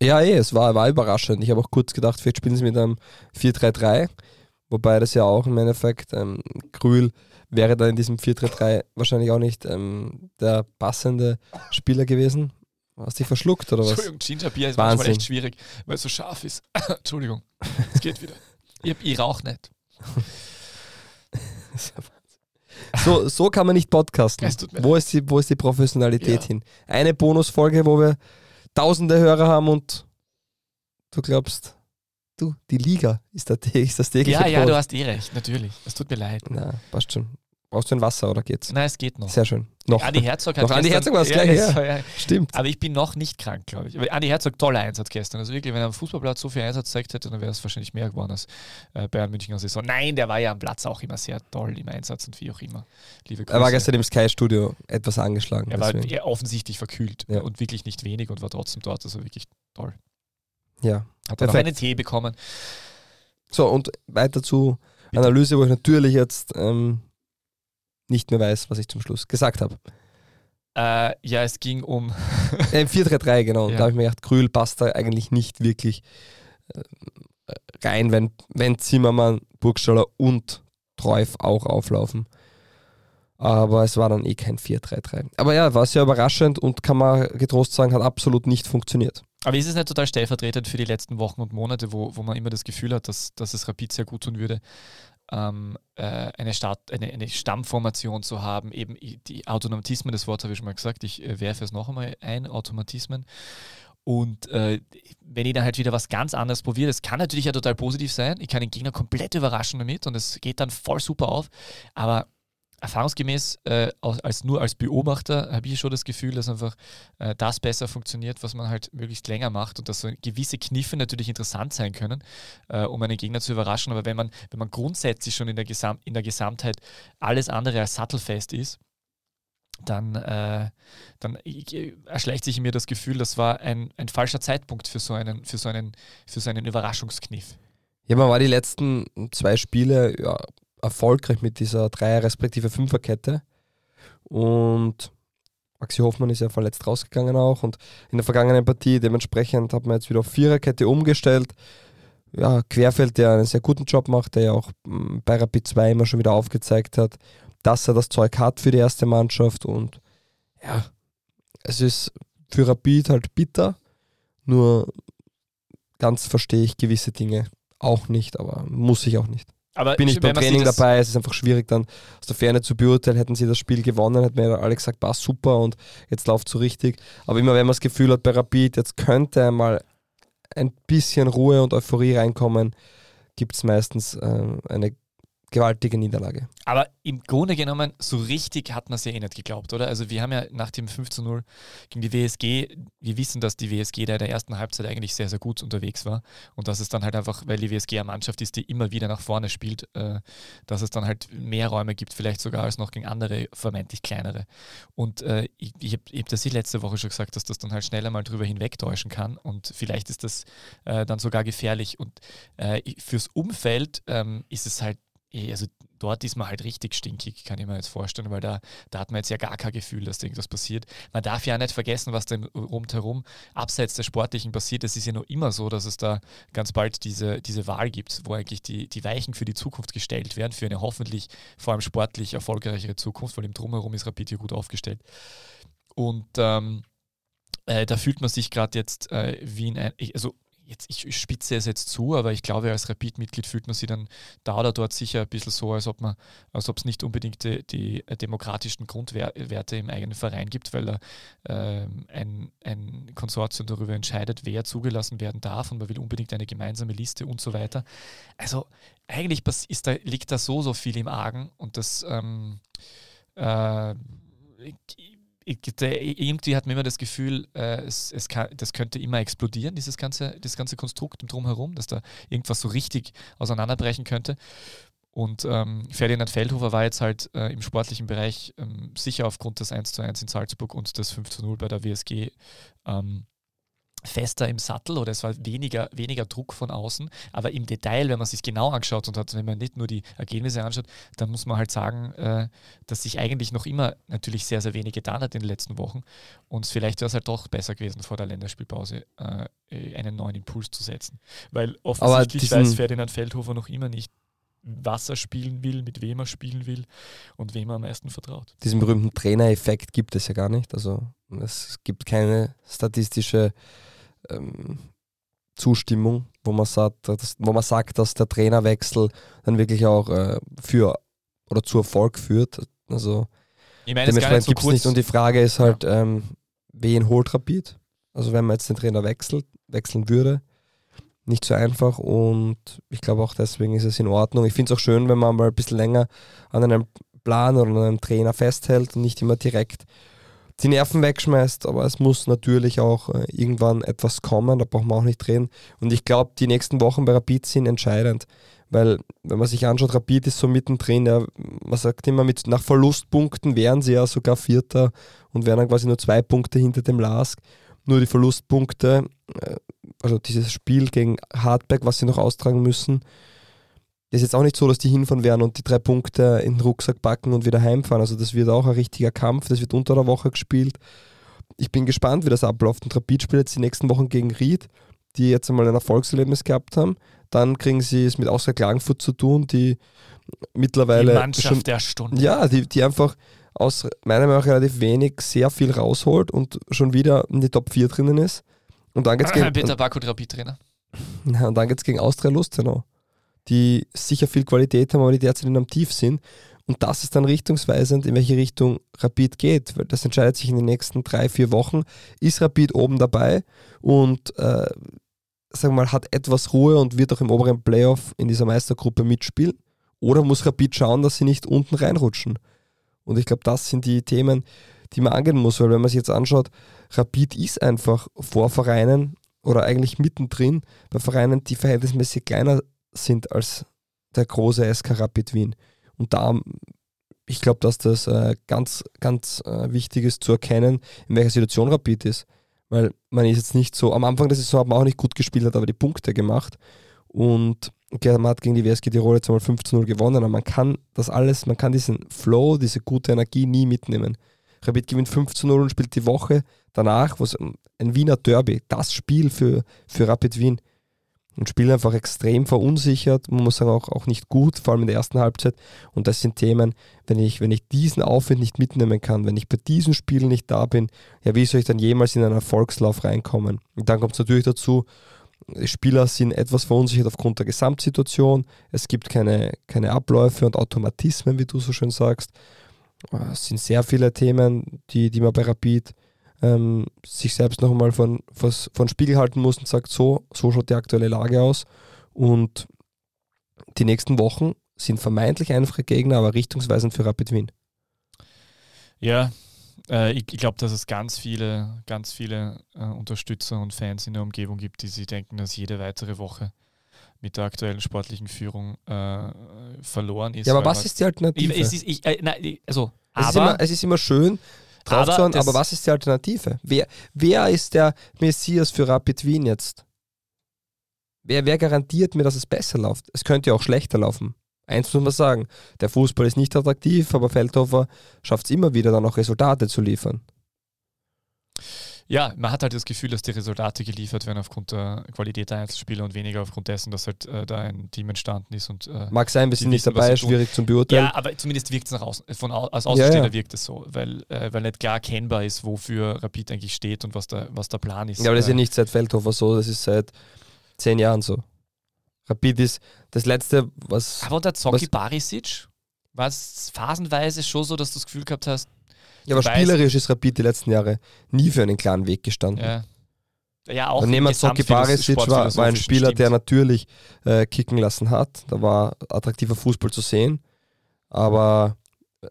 Ja, eh, es war, war überraschend. Ich habe auch kurz gedacht, vielleicht spielen sie mit einem 4-3-3, wobei das ja auch im Endeffekt, ähm, Grül wäre da in diesem 4-3-3 wahrscheinlich auch nicht ähm, der passende Spieler gewesen. Hast du dich verschluckt oder was? Entschuldigung, Gingerbier ist Wahnsinn. manchmal echt schwierig, weil es so scharf ist. Entschuldigung, es geht wieder. Ich, ich rauche nicht. So, so kann man nicht podcasten. Wo ist, die, wo ist die Professionalität Ja. hin? Eine Bonusfolge, wo wir tausende Hörer haben und du glaubst, du, die Liga ist, der, ist das tägliche Ja, ja, Brot. du hast eh recht, natürlich. Es tut mir leid. Na, passt schon. Brauchst du ein Wasser oder geht's? Nein, es geht noch. Sehr schön. Noch. Andi Herzog hat Noch Andi gestern- Herzog war ja, es ja. war ja. Stimmt. Aber ich bin noch nicht krank, glaube ich. Andi Herzog, toller Einsatz gestern. Also wirklich, wenn er am Fußballplatz so viel Einsatz gezeigt hätte, dann wäre es wahrscheinlich mehr geworden als äh, Bayern München als Saison. Nein, der war ja am Platz auch immer sehr toll im Einsatz und wie auch immer. Liebe Grüße. Er war gestern im Sky-Studio etwas angeschlagen. er war deswegen. offensichtlich verkühlt Ja. und wirklich nicht wenig und war trotzdem dort. Also wirklich toll. Ja. Hat auch Perfekt. einen Tee bekommen. So, und weiter zu Bitte. Analyse, wo ich natürlich jetzt ähm, nicht mehr weiß, was ich zum Schluss gesagt habe. Äh, ja, es ging um. Äh, 4-3-3, genau. Und Ja. da habe ich mir gedacht, Krühl passt da eigentlich nicht wirklich äh, rein, wenn, wenn Zimmermann, Burgstaller und Treuf auch auflaufen. Aber es war dann eh kein 4-3-3. Aber ja, war sehr überraschend und kann man getrost sagen, hat absolut nicht funktioniert. Aber ist es nicht total stellvertretend für die letzten Wochen und Monate, wo, wo man immer das Gefühl hat, dass, dass es Rapid sehr gut tun würde, ähm, äh, eine, Start, eine, eine Stammformation zu haben, eben die Automatismen, das Wort habe ich schon mal gesagt, ich äh, werfe es noch einmal ein, Automatismen. Und äh, wenn ich dann halt wieder was ganz anderes probiere, das kann natürlich ja total positiv sein. Ich kann den Gegner komplett überraschen damit und es geht dann voll super auf. Aber erfahrungsgemäß, äh, als nur als Beobachter, habe ich schon das Gefühl, dass einfach äh, das besser funktioniert, was man halt möglichst länger macht und dass so gewisse Kniffe natürlich interessant sein können, äh, um einen Gegner zu überraschen. Aber wenn man, wenn man grundsätzlich schon in der, Gesam in der Gesamtheit alles andere als sattelfest ist, dann, äh, dann äh, erschleicht sich mir das Gefühl, das war ein, ein falscher Zeitpunkt für so einen, für so einen, für so einen Überraschungskniff. Ja, man war die letzten zwei Spiele ja, erfolgreich mit dieser Dreier- respektive Fünferkette. Und Maxi Hoffmann ist ja verletzt rausgegangen auch. Und in der vergangenen Partie dementsprechend hat man jetzt wieder auf Viererkette umgestellt. Ja, Querfeld, der einen sehr guten Job macht, der ja auch mm, bei Rapid 2 immer schon wieder aufgezeigt hat, dass er das Zeug hat für die erste Mannschaft. Und ja, es ist für Rapid halt bitter. Nur ganz verstehe ich gewisse Dinge auch nicht, aber muss ich auch nicht. Aber Bin ich beim Training dabei, es ist einfach schwierig dann aus der Ferne zu beurteilen. Hätten sie das Spiel gewonnen, hätten mir alle gesagt, passt super und jetzt läuft so richtig. Aber immer wenn man das Gefühl hat bei Rapid, jetzt könnte einmal ein bisschen Ruhe und Euphorie reinkommen, gibt es meistens äh, eine gewaltige Niederlage. Aber im Grunde genommen, so richtig hat man es ja eh nicht geglaubt, oder? Also wir haben ja nach dem 5 zu 0 gegen die WSG, wir wissen, dass die WSG da in der ersten Halbzeit eigentlich sehr, sehr gut unterwegs war und dass es dann halt einfach, weil die WSG eine Mannschaft ist, die immer wieder nach vorne spielt, äh, dass es dann halt mehr Räume gibt, vielleicht sogar als noch gegen andere, vermeintlich kleinere. Und äh, ich, ich habe hab das letzte Woche schon gesagt, dass das dann halt schneller mal drüber hinwegtäuschen kann und vielleicht ist das äh, dann sogar gefährlich. Und äh, fürs Umfeld ähm, ist es halt also dort ist man halt richtig stinkig, kann ich mir jetzt vorstellen, weil da, da hat man jetzt ja gar kein Gefühl, dass da irgendwas passiert. Man darf ja auch nicht vergessen, was denn rundherum abseits der Sportlichen passiert. Es ist ja nur immer so, dass es da ganz bald diese, diese Wahl gibt, wo eigentlich die, die Weichen für die Zukunft gestellt werden, für eine hoffentlich vor allem sportlich erfolgreichere Zukunft, weil im Drumherum ist Rapid hier gut aufgestellt. Und ähm, äh, da fühlt man sich gerade jetzt äh, wie in ein, also jetzt, ich spitze es jetzt zu, aber ich glaube, als Rapid-Mitglied fühlt man sich dann da oder dort sicher ein bisschen so, als ob man, als ob es nicht unbedingt die, die demokratischen Grundwerte im eigenen Verein gibt, weil da ähm, ein, ein Konsortium darüber entscheidet, wer zugelassen werden darf und man will unbedingt eine gemeinsame Liste und so weiter. Also eigentlich ist da, liegt da so, so viel im Argen und das ähm, äh, irgendwie hat man immer das Gefühl, äh, es, es kann, das könnte immer explodieren, dieses ganze, das ganze Konstrukt drumherum, dass da irgendwas so richtig auseinanderbrechen könnte. Und ähm, Ferdinand Feldhofer war jetzt halt äh, im sportlichen Bereich ähm, sicher aufgrund des 1 zu 1 in Salzburg und des 5 zu 0 bei der WSG ähm, fester im Sattel oder es war weniger, weniger Druck von außen. Aber im Detail, wenn man sich genau angeschaut und hat, wenn man nicht nur die Ergebnisse anschaut, dann muss man halt sagen, äh, dass sich eigentlich noch immer natürlich sehr, sehr wenig getan hat in den letzten Wochen. Und vielleicht wäre es halt doch besser gewesen, vor der Länderspielpause äh, einen neuen Impuls zu setzen. Weil offensichtlich weiß Ferdinand Feldhofer noch immer nicht, was er spielen will, mit wem er spielen will und wem er am meisten vertraut. Diesen berühmten Trainereffekt gibt es ja gar nicht. Also es gibt keine statistische ähm, Zustimmung, wo man, sagt, dass, wo man sagt, dass der Trainerwechsel dann wirklich auch äh, für oder zu Erfolg führt. Also ich meine, dementsprechend gibt es nicht. Und die Frage ist halt, ja. ähm, wen holt Rapid? Also wenn man jetzt den Trainer wechselt, wechseln würde, nicht so einfach und ich glaube auch deswegen ist es in Ordnung. Ich finde es auch schön, wenn man mal ein bisschen länger an einem Plan oder an einem Trainer festhält und nicht immer direkt die Nerven wegschmeißt, aber es muss natürlich auch äh, irgendwann etwas kommen, da braucht man auch nicht reden. Und ich glaube, die nächsten Wochen bei Rapid sind entscheidend, weil wenn man sich anschaut, Rapid ist so mittendrin, ja, man sagt immer, mit, nach Verlustpunkten wären sie ja sogar Vierter und wären dann quasi nur zwei Punkte hinter dem Lask. Nur die Verlustpunkte, äh, also dieses Spiel gegen Hardback, was sie noch austragen müssen, ist jetzt auch nicht so, dass die hinfahren werden und die drei Punkte in den Rucksack packen und wieder heimfahren. Also das wird auch ein richtiger Kampf, das wird unter der Woche gespielt. Ich bin gespannt, wie das abläuft. Und Rapid spielt jetzt die nächsten Wochen gegen Ried, die jetzt einmal ein Erfolgserlebnis gehabt haben. Dann kriegen sie es mit Austria Klagenfurt zu tun, die mittlerweile. Die Mannschaft schon, der Stunde. Ja, die, die einfach aus meiner Meinung nach relativ wenig sehr viel rausholt und schon wieder in die Top 4 drinnen ist. Und dann geht's gegen. Peter Baku, Rapid-Trainer. und dann geht's gegen Austria Lustenau die sicher viel Qualität haben, aber die derzeit in einem Tief sind. Und das ist dann richtungsweisend, in welche Richtung Rapid geht, weil das entscheidet sich in den nächsten drei, vier Wochen. Ist Rapid oben dabei und äh, sagen wir mal, hat etwas Ruhe und wird auch im oberen Playoff in dieser Meistergruppe mitspielen? Oder muss Rapid schauen, dass sie nicht unten reinrutschen? Und ich glaube, das sind die Themen, die man angehen muss, weil wenn man sich jetzt anschaut, Rapid ist einfach vor Vereinen oder eigentlich mittendrin bei Vereinen, die verhältnismäßig kleiner sind als der große SK Rapid Wien. Und da, ich glaube, dass das äh, ganz, ganz äh, wichtig ist zu erkennen, in welcher Situation Rapid ist. Weil man ist jetzt nicht so, am Anfang der Saison hat man auch nicht gut gespielt, hat aber die Punkte gemacht. Und okay, man hat gegen die WSG Tirol jetzt einmal 15-0 gewonnen, aber man kann das alles, man kann diesen Flow, diese gute Energie nie mitnehmen. Rapid gewinnt 15-0 und spielt die Woche danach, wo es ein Wiener Derby, das Spiel für, für Rapid Wien und spielen einfach extrem verunsichert, man muss sagen auch, auch nicht gut, vor allem in der ersten Halbzeit. Und das sind Themen, wenn ich, wenn ich diesen Aufwind nicht mitnehmen kann, wenn ich bei diesen Spielen nicht da bin, ja, wie soll ich dann jemals in einen Erfolgslauf reinkommen? Und dann kommt es natürlich dazu, Spieler sind etwas verunsichert aufgrund der Gesamtsituation, es gibt keine, keine Abläufe und Automatismen, wie du so schön sagst. Es sind sehr viele Themen, die, die man bei Rapid ähm, sich selbst noch einmal von, von Spiegel halten muss und sagt, so, so schaut die aktuelle Lage aus. Und die nächsten Wochen sind vermeintlich einfache Gegner, aber richtungsweisend für Rapid Wien. Ja, äh, ich, ich glaube, dass es ganz viele, ganz viele äh, Unterstützer und Fans in der Umgebung gibt, die sich denken, dass jede weitere Woche mit der aktuellen sportlichen Führung äh, verloren ist. Ja, aber was ist die Alternative? Ich, ich, ich, äh, nein, also, es, ist immer, es ist immer schön, drauf aber, aber was ist die Alternative? Wer, wer ist der Messias für Rapid Wien jetzt? Wer, wer garantiert mir, dass es besser läuft? Es könnte ja auch schlechter laufen. Eins muss man sagen, der Fußball ist nicht attraktiv, aber Feldhofer schafft es immer wieder, dann auch Resultate zu liefern ja, man hat halt das Gefühl, dass die Resultate geliefert werden aufgrund der Qualität der Einzelspieler und weniger aufgrund dessen, dass halt äh, da ein Team entstanden ist. Und, äh, Mag sein, wir sind nicht dabei, schwierig zum Beurteilen. Ja, aber zumindest wirkt es nach außen, von als Außenstehender ja, ja. wirkt es so, weil, äh, weil nicht klar erkennbar ist, wofür Rapid eigentlich steht und was der, was der Plan ist. Ja, aber das ist ja nicht seit Feldhofer so, das ist seit zehn Jahren so. Rapid ist das letzte, was. Aber unter Zoki Barisic war es phasenweise schon so, dass du das Gefühl gehabt hast, ja, aber spielerisch ist Rapid die letzten Jahre nie für einen klaren Weg gestanden. Ja. Ja, auch und nehmen Zoki Barisic war, war ein Spieler, stimmt. der natürlich äh, kicken lassen hat. Da war attraktiver Fußball zu sehen. Aber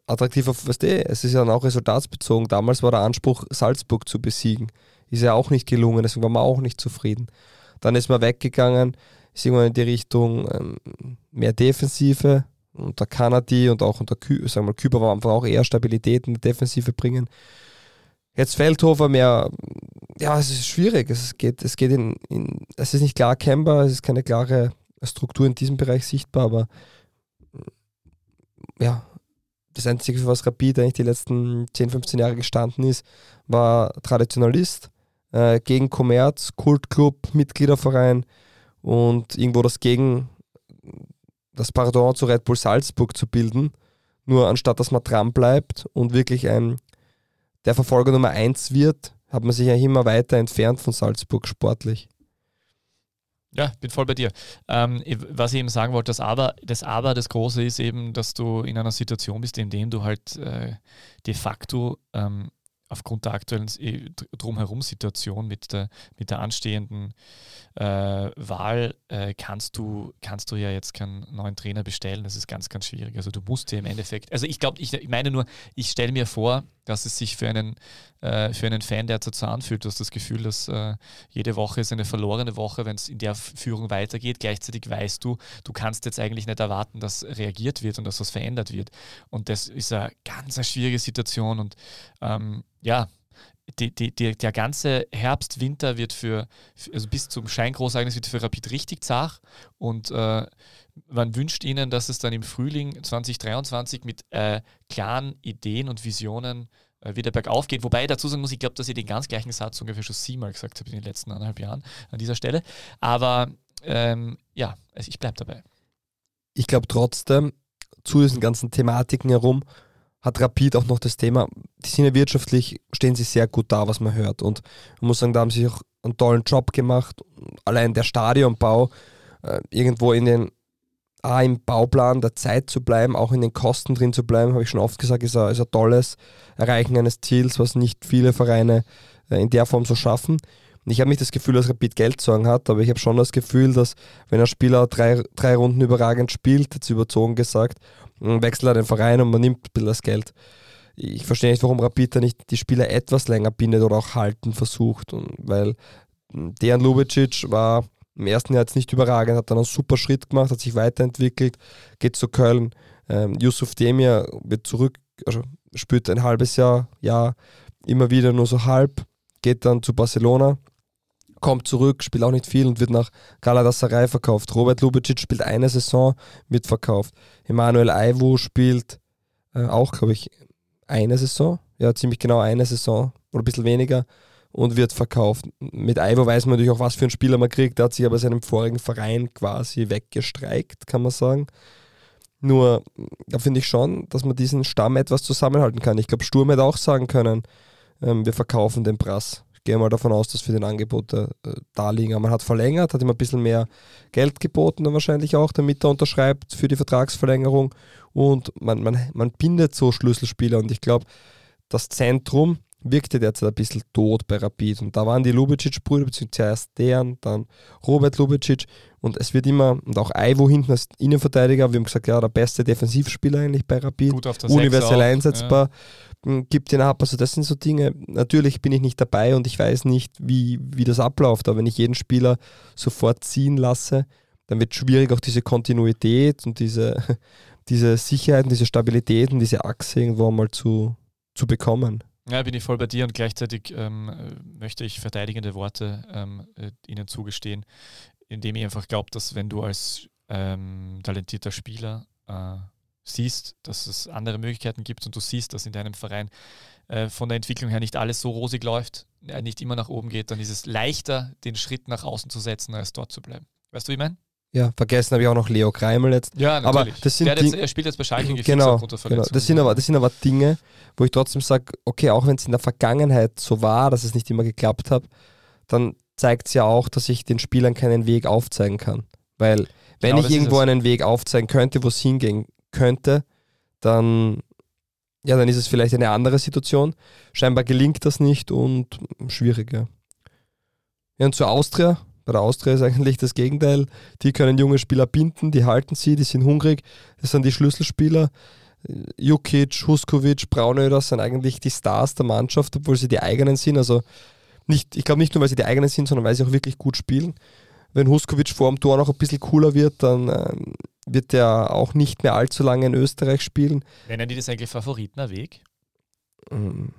attraktiv auf, weißt du, es ist ja dann auch resultatsbezogen. Damals war der Anspruch, Salzburg zu besiegen. Ist ja auch nicht gelungen, deswegen war man auch nicht zufrieden. Dann ist man weggegangen, ist irgendwann in die Richtung ähm, mehr Defensive. Unter Kanadi und auch unter Kü sagen wir, Küber war einfach auch eher Stabilität in der Defensive bringen. Jetzt Feldhofer mehr, ja, es ist schwierig. Es geht, es geht in, in es ist nicht klar erkennbar, es ist keine klare Struktur in diesem Bereich sichtbar, aber ja, das Einzige, was Rapid eigentlich die letzten 10, 15 Jahre gestanden ist, war Traditionalist, äh, gegen Kommerz, Kultclub, Mitgliederverein und irgendwo das Gegen, das Pardon zu Red Bull Salzburg zu bilden. Nur anstatt dass man dran bleibt und wirklich ein, der Verfolger Nummer 1 wird, hat man sich ja immer weiter entfernt von Salzburg sportlich. Ja, bin voll bei dir. Ähm, was ich eben sagen wollte, das Aber, das Aber, das Große ist eben, dass du in einer Situation bist, in der du halt äh, de facto ähm, aufgrund der aktuellen äh, Drumherum-Situation mit der, mit der anstehenden äh, Wahl äh, kannst, du, kannst du ja jetzt keinen neuen Trainer bestellen. Das ist ganz, ganz schwierig. Also du musst dir im Endeffekt, also ich glaube, ich, ich meine nur, ich stelle mir vor, dass es sich für einen, äh, für einen Fan derzeit so anfühlt. Du hast das Gefühl, dass äh, jede Woche ist eine verlorene Woche, wenn es in der Führung weitergeht. Gleichzeitig weißt du, du kannst jetzt eigentlich nicht erwarten, dass reagiert wird und dass was verändert wird. Und das ist eine ganz eine schwierige Situation und ähm, ja, die, die, die, der ganze Herbst, Winter wird für, also bis zum Scheingroßereignis wird für Rapid richtig zart und äh, man wünscht ihnen, dass es dann im Frühling 2023 mit äh, klaren Ideen und Visionen äh, wieder bergauf geht. Wobei ich dazu sagen muss, ich glaube, dass ich den ganz gleichen Satz ungefähr schon siebenmal gesagt habe in den letzten anderthalb Jahren an dieser Stelle. Aber ähm, ja, also ich bleibe dabei. Ich glaube trotzdem, zu diesen ganzen Thematiken herum, hat Rapid auch noch das Thema, die sind ja wirtschaftlich, stehen sie sehr gut da, was man hört. Und man muss sagen, da haben sie auch einen tollen Job gemacht. Allein der Stadionbau, äh, irgendwo in den, ah, im Bauplan der Zeit zu bleiben, auch in den Kosten drin zu bleiben, habe ich schon oft gesagt, ist ein, ist ein tolles Erreichen eines Ziels, was nicht viele Vereine äh, in der Form so schaffen. Und ich habe nicht das Gefühl, dass Rapid Geldsorgen hat, aber ich habe schon das Gefühl, dass wenn ein Spieler drei, drei Runden überragend spielt, jetzt überzogen gesagt, wechselt er den Verein und man nimmt ein bisschen das Geld. Ich verstehe nicht, warum Rapid da nicht die Spieler etwas länger bindet oder auch halten versucht. Und weil Dejan Lubicic war im ersten Jahr jetzt nicht überragend, hat dann einen super Schritt gemacht, hat sich weiterentwickelt, geht zu Köln. Ähm, Yusuf Demir wird zurück, also spielt ein halbes Jahr, Jahr immer wieder nur so halb, geht dann zu Barcelona, kommt zurück, spielt auch nicht viel und wird nach Galatasaray verkauft. Robert Lubicic spielt eine Saison, wird verkauft. Emanuel Aivu spielt äh, auch, glaube ich, eine Saison. Ja, ziemlich genau eine Saison oder ein bisschen weniger und wird verkauft. Mit Aivo weiß man natürlich auch, was für einen Spieler man kriegt. Der hat sich aber seinem vorigen Verein quasi weggestreikt, kann man sagen. Nur, da finde ich schon, dass man diesen Stamm etwas zusammenhalten kann. Ich glaube, Sturm hätte auch sagen können, ähm, wir verkaufen den Brass gehe mal davon aus, dass für den Angebot äh, da liegen. Aber man hat verlängert, hat ihm ein bisschen mehr Geld geboten, dann wahrscheinlich auch, damit er unterschreibt für die Vertragsverlängerung. Und man, man, man bindet so Schlüsselspieler. Und ich glaube, das Zentrum wirkte derzeit ein bisschen tot bei Rapid. Und da waren die Lubicic-Brüder, beziehungsweise zuerst deren, dann Robert Lubicic. Und es wird immer, und auch Ivo hinten als Innenverteidiger, wir haben gesagt, ja, der beste Defensivspieler eigentlich bei Rapid. Gut auf der Universell einsetzbar. Ja gibt den ab. Also das sind so Dinge, natürlich bin ich nicht dabei und ich weiß nicht, wie, wie das abläuft, aber wenn ich jeden Spieler sofort ziehen lasse, dann wird es schwierig, auch diese Kontinuität und diese, diese Sicherheit und diese Stabilität und diese Achse irgendwo mal zu, zu bekommen. Ja, bin ich voll bei dir und gleichzeitig ähm, möchte ich verteidigende Worte ähm, äh, Ihnen zugestehen, indem ich einfach glaube, dass wenn du als ähm, talentierter Spieler äh, siehst, dass es andere Möglichkeiten gibt und du siehst, dass in deinem Verein äh, von der Entwicklung her nicht alles so rosig läuft, äh, nicht immer nach oben geht, dann ist es leichter, den Schritt nach außen zu setzen, als dort zu bleiben. Weißt du, wie ich meine? Ja, vergessen habe ich auch noch Leo Kreimel jetzt. Ja, natürlich. Aber das sind jetzt, er spielt jetzt bei Schalke genau, genau. Das sind, aber, das sind aber Dinge, wo ich trotzdem sage, okay, auch wenn es in der Vergangenheit so war, dass es nicht immer geklappt hat, dann zeigt es ja auch, dass ich den Spielern keinen Weg aufzeigen kann. Weil wenn genau, ich irgendwo einen Weg aufzeigen könnte, wo es hingehen könnte, dann, ja, dann ist es vielleicht eine andere Situation. Scheinbar gelingt das nicht und schwieriger. Ja, und zur Austria. Bei der Austria ist eigentlich das Gegenteil. Die können junge Spieler binden, die halten sie, die sind hungrig. Das sind die Schlüsselspieler. Jukic, Huskovic, Braunöder sind eigentlich die Stars der Mannschaft, obwohl sie die eigenen sind. Also nicht, ich glaube nicht nur, weil sie die eigenen sind, sondern weil sie auch wirklich gut spielen. Wenn Huskovic vor dem Tor noch ein bisschen cooler wird, dann ähm, wird er auch nicht mehr allzu lange in Österreich spielen. Nennen die das eigentlich Favoritenweg? Ähm,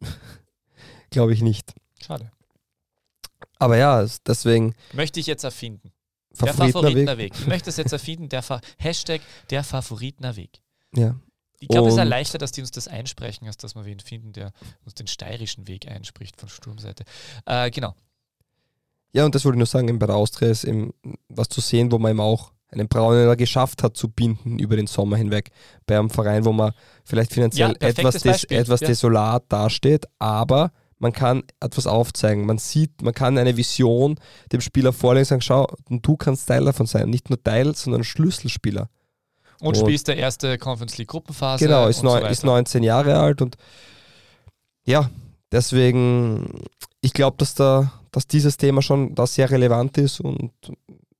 glaube ich nicht. Schade. Aber ja, es- deswegen Möchte ich jetzt erfinden. Der Favoritenerweg. Favoritenerweg. Ich möchte es jetzt erfinden. Der Fa Hashtag der Favoritenerweg. Ja. Ich glaube, es ist ja leichter, dass die uns das einsprechen, als dass wir wen finden, der uns den steirischen Weg einspricht von Sturmseite. Äh, genau. Ja, und das wollte ich nur sagen, bei der Austria ist eben was zu sehen, wo man eben auch einen Brauner geschafft hat zu binden über den Sommer hinweg. Bei einem Verein, wo man vielleicht finanziell Ja, etwas, des, etwas ja. desolat dasteht, aber man kann etwas aufzeigen. Man sieht, man kann eine Vision dem Spieler vorlegen und sagen, schau, du kannst Teil davon sein. Nicht nur Teil, sondern Schlüsselspieler. Und, Und- spielst der erste Conference League Gruppenphase. Genau, ist, so neun, weiter. ist 19 Jahre alt und ja, deswegen, ich glaube, dass, da, dass dieses Thema schon da sehr relevant ist und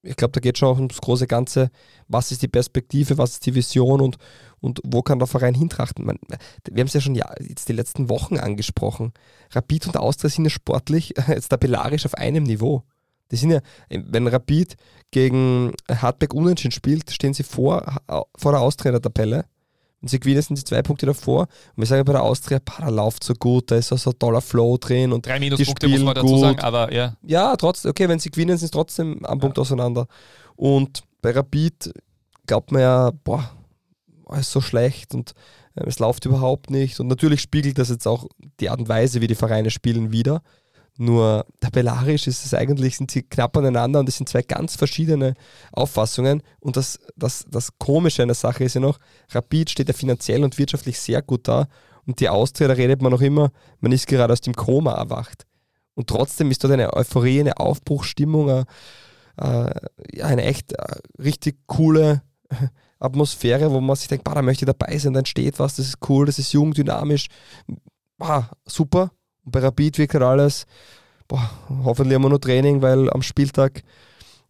ich glaube, da geht schon auch ums große Ganze, was ist die Perspektive, was ist die Vision und, und wo kann der Verein hintrachten. Man, wir haben es ja schon ja, jetzt die letzten Wochen angesprochen. Rapid und Austria sind ja sportlich jetzt tabellarisch auf einem Niveau. Die sind ja, wenn Rapid gegen Hartberg unentschieden spielt, stehen sie vor, vor der Austria in der Tabelle. Und sie gewinnen, sind sie zwei Punkte davor. Und wir sagen bei der Austria, pah, da läuft so gut, da ist so, so ein toller Flow drin. Und Drei die Minuspunkte muss man dazu gut. sagen, aber ja. ja, trotzdem, okay, wenn sie gewinnen, sind es trotzdem am Punkt auseinander. Und bei Rapid glaubt man ja, boah, ist so schlecht und äh, es läuft überhaupt nicht. Und natürlich spiegelt das jetzt auch die Art und Weise, wie die Vereine spielen, wieder. Nur tabellarisch ist es eigentlich, sind sie knapp aneinander und es sind zwei ganz verschiedene Auffassungen. Und das, das, das Komische an der Sache ist ja noch, Rapid steht ja finanziell und wirtschaftlich sehr gut da. Und die Austria, da redet man noch immer, man ist gerade aus dem Koma erwacht. Und trotzdem ist dort eine Euphorie, eine Aufbruchsstimmung, äh, äh, ja, eine echt äh, richtig coole Atmosphäre, wo man sich denkt, bah, da möchte ich dabei sein, da entsteht was, das ist cool, das ist jung, dynamisch, bah, super. Und bei Rapid wirkt halt alles, boah, hoffentlich haben wir nur Training, weil am Spieltag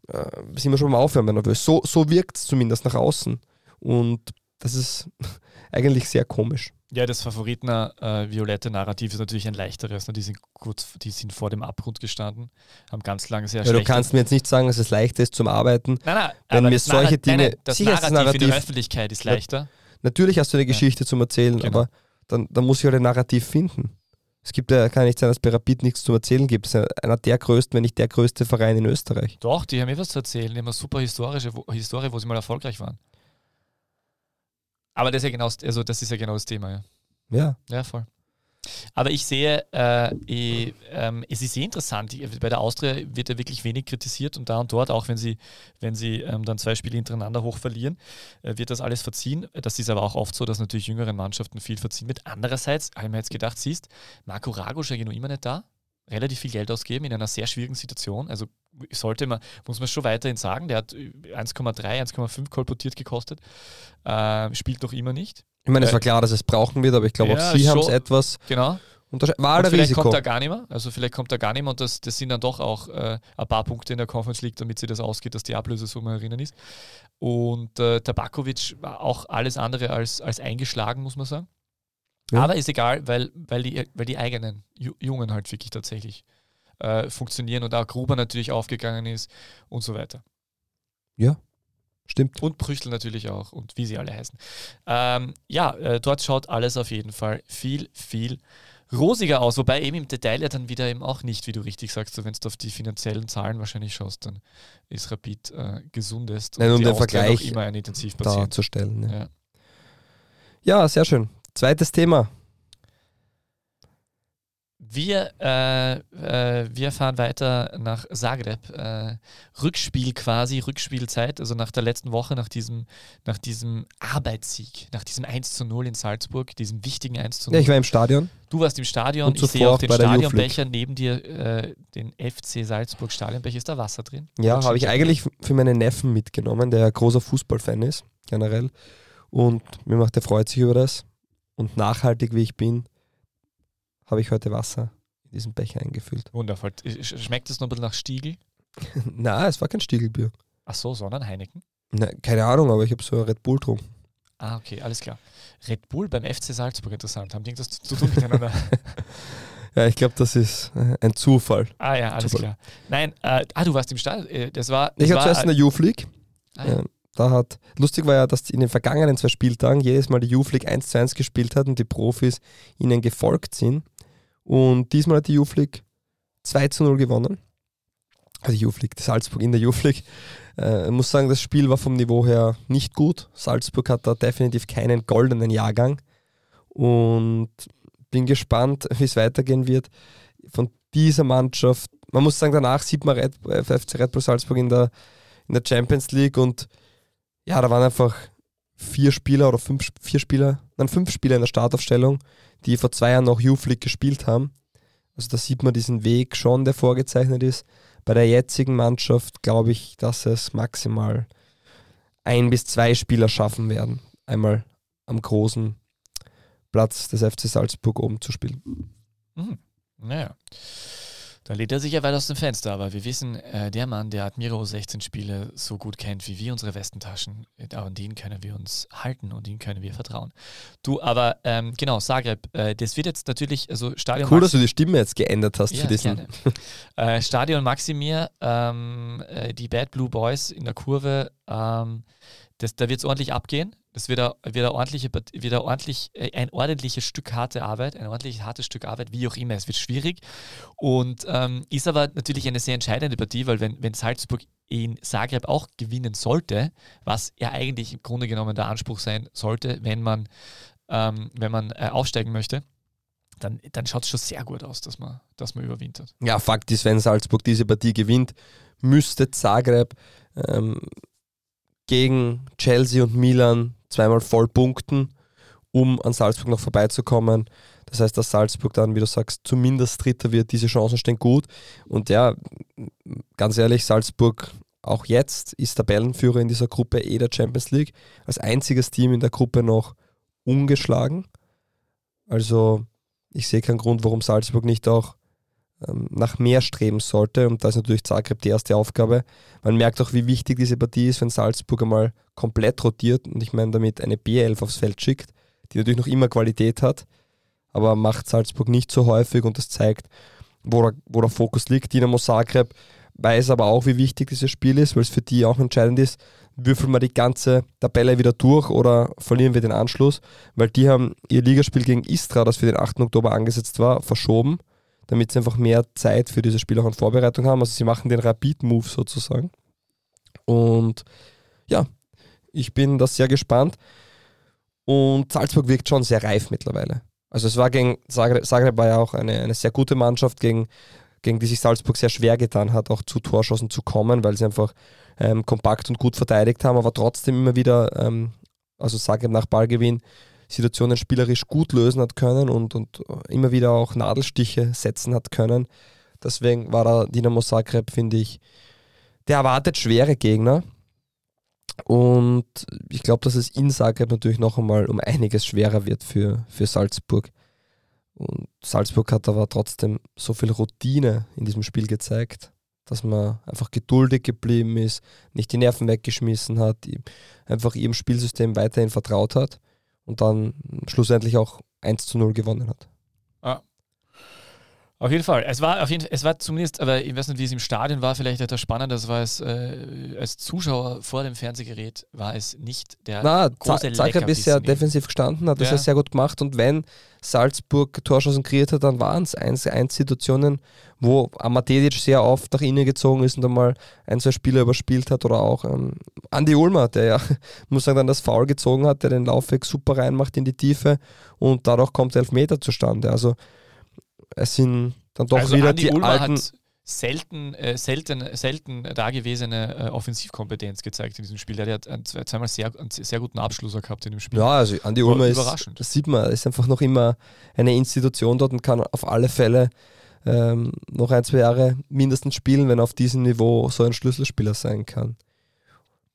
äh, sind wir schon beim Aufwärmen nervös. So, so wirkt es zumindest nach außen. Und das ist eigentlich sehr komisch. Ja, das Favoritener äh, violette Narrativ ist natürlich ein leichteres. Ne? Die, sind kurz, die sind vor dem Abgrund gestanden, haben ganz lange sehr Ja, du kannst mir jetzt nicht sagen, dass es leichter ist zum Arbeiten. Nein, nein, wenn aber mir das solche nein, Dinge- nein, das ist das Narrativ in der Narrativ- Öffentlichkeit ist leichter. Natürlich hast du eine Ja. Geschichte zum Erzählen, Genau. aber dann, dann muss ich halt ein Narrativ finden. Es gibt ja, kann nicht sein, dass bei Rapid nichts zum Erzählen gibt. Es ist einer der größten, wenn nicht der größte Verein in Österreich. Doch, die haben eh was zu erzählen. Die haben eine super historische Historie, wo sie mal erfolgreich waren. Aber das ist ja genau, also das ist ja genau das Thema, ja. Ja. Ja, voll. Aber ich sehe, äh, eh, ähm, es ist sehr interessant. Ich- Bei der Austria wird ja wirklich wenig kritisiert und da und dort, auch wenn sie, wenn sie ähm, dann zwei Spiele hintereinander hoch verlieren, äh, wird das alles verziehen. Das ist aber auch oft so, dass natürlich jüngeren Mannschaften viel verziehen wird. Andererseits, habe ich mir jetzt gedacht, siehst, Marco Ragusch ja noch immer nicht da, relativ viel Geld ausgeben in einer sehr schwierigen Situation. Also sollte man, muss man schon weiterhin sagen, der hat 1,3, 1,5 kolportiert gekostet, äh, spielt noch immer nicht. Ich meine, es Äh, war klar, dass es brauchen wird, aber ich glaube, ja, auch sie haben es etwas Genau. unterscheidet. War Und vielleicht Risiko. kommt er gar nicht mehr. Also vielleicht kommt er gar nicht mehr und das, das sind dann doch auch äh, ein paar Punkte in der Conference League, damit sie das ausgeht, dass die Ablösesumme erinnern ist. Und äh, Tabakovic war auch alles andere als, als eingeschlagen, muss man sagen. Ja. Aber ist egal, weil, weil, die, weil die eigenen Ju- Jungen halt wirklich tatsächlich äh, funktionieren und auch Gruber natürlich aufgegangen ist und so weiter. Stimmt. Und Brüchtel natürlich auch und wie sie alle heißen. Ähm, ja, äh, dort schaut alles auf jeden Fall viel, viel rosiger aus. Wobei eben im Detail ja dann wieder eben auch nicht, wie du richtig sagst, so wenn du auf die finanziellen Zahlen wahrscheinlich schaust, dann ist Rapid äh, gesundest Nein, um die den Austria Vergleich immer ein Intensivpatient. darzustellen. Ja. Ja. ja, sehr schön. Zweites Thema. Wir, äh, äh, wir fahren weiter nach Zagreb. Äh, Rückspiel quasi, Rückspielzeit, also nach der letzten Woche, nach diesem, nach diesem Arbeitssieg, nach diesem 1 zu 0 in Salzburg, diesem wichtigen 1 zu 0. Ja, ich war im Stadion. Du warst im Stadion, Und ich sehe auch den Stadionbecher neben dir, äh, den FC Salzburg Stadionbecher. Ist da Wasser drin? Ja, habe ich eigentlich für meinen Neffen mitgenommen, der großer Fußballfan ist, generell. Und mir macht, der freut sich über das. Und nachhaltig wie ich bin, habe ich heute Wasser in diesen Becher eingefüllt. Wundervoll. Sch- Schmeckt es noch ein bisschen nach Stiegel? Na, es war kein Stiegelbier. Ach so, sondern Heineken. Na, keine Ahnung, aber ich habe so ein Red Bull getrunken. Ah, okay, alles klar. Red Bull beim FC Salzburg, interessant. Haben die irgendwas zu tun miteinander? Ja, ich glaube, das ist äh, ein Zufall. ah ja, alles Zufall. klar. Nein, äh, ah, du warst im Stadion. Äh, das war. Das Ich habe war, zuerst in der Youth League. ah, ja. Da hat, lustig war ja, dass in den vergangenen zwei Spieltagen jedes Mal die Youth League 1 zu 1 gespielt hat und die Profis ihnen gefolgt sind. Und diesmal hat die Youth League 2 zu 0 gewonnen. Also Youth League, Salzburg in der Youth League. Äh, ich muss sagen, das Spiel war vom Niveau her nicht gut. Salzburg hat da definitiv keinen goldenen Jahrgang. Und bin gespannt, wie es weitergehen wird. Von dieser Mannschaft, man muss sagen, danach sieht man Red, FC Red Bull Salzburg in der, in der Champions League und ja, da waren einfach vier Spieler oder fünf, vier Spieler, nein, fünf Spieler in der Startaufstellung, die vor zwei Jahren noch Youth gespielt haben. Also da sieht man diesen Weg schon, der vorgezeichnet ist. Bei der jetzigen Mannschaft glaube ich, dass es maximal ein bis zwei Spieler schaffen werden, einmal am großen Platz des FC Salzburg oben zu spielen. Mhm. Naja. Da lehnt er sich ja weit aus dem Fenster, aber wir wissen, äh, der Mann, der Admiro 16 Spiele so gut kennt wie wir unsere Westentaschen, äh, an den können wir uns halten und ihm können wir vertrauen. Du, aber ähm, genau, Zagreb, äh, das wird jetzt natürlich, also Stadion Cool, dass du die Stimme jetzt geändert hast ja, für diesen. äh, Stadion Maximir, ähm, äh, die Bad Blue Boys in der Kurve, ähm, das, da wird es ordentlich abgehen. Das wird, wird, ordentliche, wird ordentlich, äh, ein ordentliches Stück harte Arbeit, ein ordentlich hartes Stück Arbeit, wie auch immer. Es wird schwierig und ähm, ist aber natürlich eine sehr entscheidende Partie, weil wenn, wenn Salzburg in Zagreb auch gewinnen sollte, was ja eigentlich im Grunde genommen der Anspruch sein sollte, wenn man, ähm, wenn man äh, aufsteigen möchte, dann, dann schaut es schon sehr gut aus, dass man, dass man überwintert. Ja, Fakt ist, wenn Salzburg diese Partie gewinnt, müsste Zagreb ähm, gegen Chelsea und Milan zweimal voll punkten, um an Salzburg noch vorbeizukommen. Das heißt, dass Salzburg dann, wie du sagst, zumindest Dritter wird. Diese Chancen stehen gut. Und ja, ganz ehrlich, Salzburg auch jetzt ist Tabellenführer in dieser Gruppe E der Champions League. Als einziges Team in der Gruppe noch ungeschlagen. Also ich sehe keinen Grund, warum Salzburg nicht auch nach mehr streben sollte. Und da ist natürlich Zagreb die erste Aufgabe. Man merkt auch, wie wichtig diese Partie ist, wenn Salzburg einmal komplett rotiert und ich meine damit eine B11 aufs Feld schickt, die natürlich noch immer Qualität hat, aber macht Salzburg nicht so häufig und das zeigt, wo der, wo der Fokus liegt. Dinamo Zagreb weiß aber auch, wie wichtig dieses Spiel ist, weil es für die auch entscheidend ist, würfeln wir die ganze Tabelle wieder durch oder verlieren wir den Anschluss, weil die haben ihr Ligaspiel gegen Istra, das für den 8. Oktober angesetzt war, verschoben, damit sie einfach mehr Zeit für dieses Spiel auch in Vorbereitung haben. Also sie machen den Rapid-Move sozusagen. Und ja, ich bin da sehr gespannt. Und Salzburg wirkt schon sehr reif mittlerweile. Also es war gegen Zagreb, Zagreb war ja auch eine, eine sehr gute Mannschaft, gegen, gegen die sich Salzburg sehr schwer getan hat, auch zu Torschossen zu kommen, weil sie einfach ähm, kompakt und gut verteidigt haben, aber trotzdem immer wieder, ähm, also Zagreb nach Ballgewinn, Situationen spielerisch gut lösen hat können und, und immer wieder auch Nadelstiche setzen hat können. Deswegen war da Dinamo Zagreb, finde ich, der erwartet schwere Gegner. Und ich glaube, dass es in Zagreb natürlich noch einmal um einiges schwerer wird für, für Salzburg. Und Salzburg hat aber trotzdem so viel Routine in diesem Spiel gezeigt, dass man einfach geduldig geblieben ist, nicht die Nerven weggeschmissen hat, einfach ihrem Spielsystem weiterhin vertraut hat und dann schlussendlich auch 1 zu 0 gewonnen hat. Auf jeden Fall. Es war auf jeden es war zumindest, aber ich weiß nicht, wie es im Stadion war, vielleicht etwas spannend, das war es äh, als Zuschauer vor dem Fernsehgerät war es nicht der Na, große Zagreb ist Leckerbissen defensiv gestanden, hat das Ja. ja sehr gut gemacht und wenn Salzburg Torschancen kreiert hat, dann waren es 1 Situationen, wo Amatedic sehr oft nach innen gezogen ist und einmal ein, zwei Spieler überspielt hat oder auch ähm, Andi Ulmer, der ja, muss sagen, dann das Foul gezogen hat, der den Laufweg super reinmacht in die Tiefe und dadurch kommt der Elfmeter zustande. Also es sind dann doch also wieder Andi die Ulmer alten... hat selten, äh, selten, selten dagewesene äh, Offensivkompetenz gezeigt in diesem Spiel. Der hat einen, zwei- zweimal sehr, einen sehr guten Abschlusser gehabt in dem Spiel. Ja, also Andi War Ulmer ist, überraschend. das sieht man, ist einfach noch immer eine Institution dort und kann auf alle Fälle ähm, noch ein, zwei Jahre mindestens spielen, wenn er auf diesem Niveau so ein Schlüsselspieler sein kann.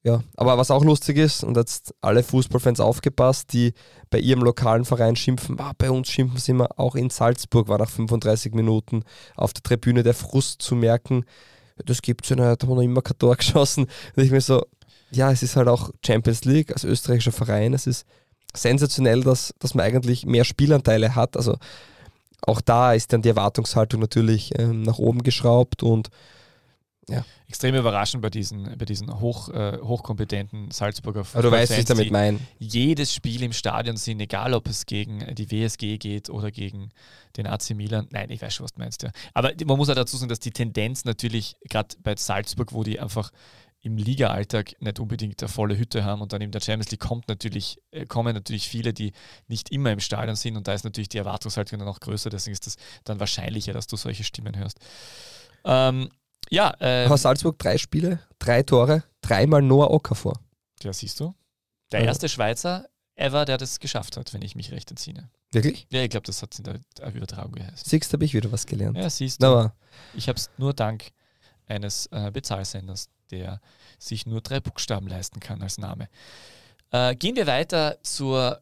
Ja, aber was auch lustig ist, und jetzt alle Fußballfans aufgepasst, die bei ihrem lokalen Verein schimpfen, ah, bei uns schimpfen sie immer, auch in Salzburg war nach 35 Minuten auf der Tribüne der Frust zu merken, das gibt's ja nicht, da haben wir noch immer kein Tor geschossen. Und ich mir so, ja, es ist halt auch Champions League als österreichischer Verein. Es ist sensationell, dass, dass man eigentlich mehr Spielanteile hat. Also auch da ist dann die Erwartungshaltung natürlich ähm, nach oben geschraubt und ja. Extrem überraschend bei diesen, bei diesen hoch, äh, hochkompetenten Salzburger Aber du weißt, was ich damit meine. jedes Spiel im Stadion sind, egal ob es gegen die WSG geht oder gegen den AC Milan. Nein, ich weiß schon, was du meinst, ja. Aber man muss auch dazu sagen, dass die Tendenz natürlich, gerade bei Salzburg, wo die einfach im Liga-Alltag nicht unbedingt eine volle Hütte haben und dann in der Champions League kommt natürlich, äh, kommen natürlich viele, die nicht immer im Stadion sind und da ist natürlich die Erwartungshaltung dann auch größer, deswegen ist es dann wahrscheinlicher, dass du solche Stimmen hörst. Ähm, ja, äh, Aber Salzburg drei Spiele, drei Tore, dreimal Noah Okafor. ja, siehst du. Der Ja. erste Schweizer ever, der das geschafft hat, wenn ich mich recht entsinne. Wirklich? Ja, ich glaube, das hat in der Übertragung geheißen. Siehst habe ich wieder was gelernt. Ja, siehst du. Aber Ich habe es nur dank eines äh, Bezahlsenders, der sich nur drei Buchstaben leisten kann als Name. Äh, gehen wir weiter zur.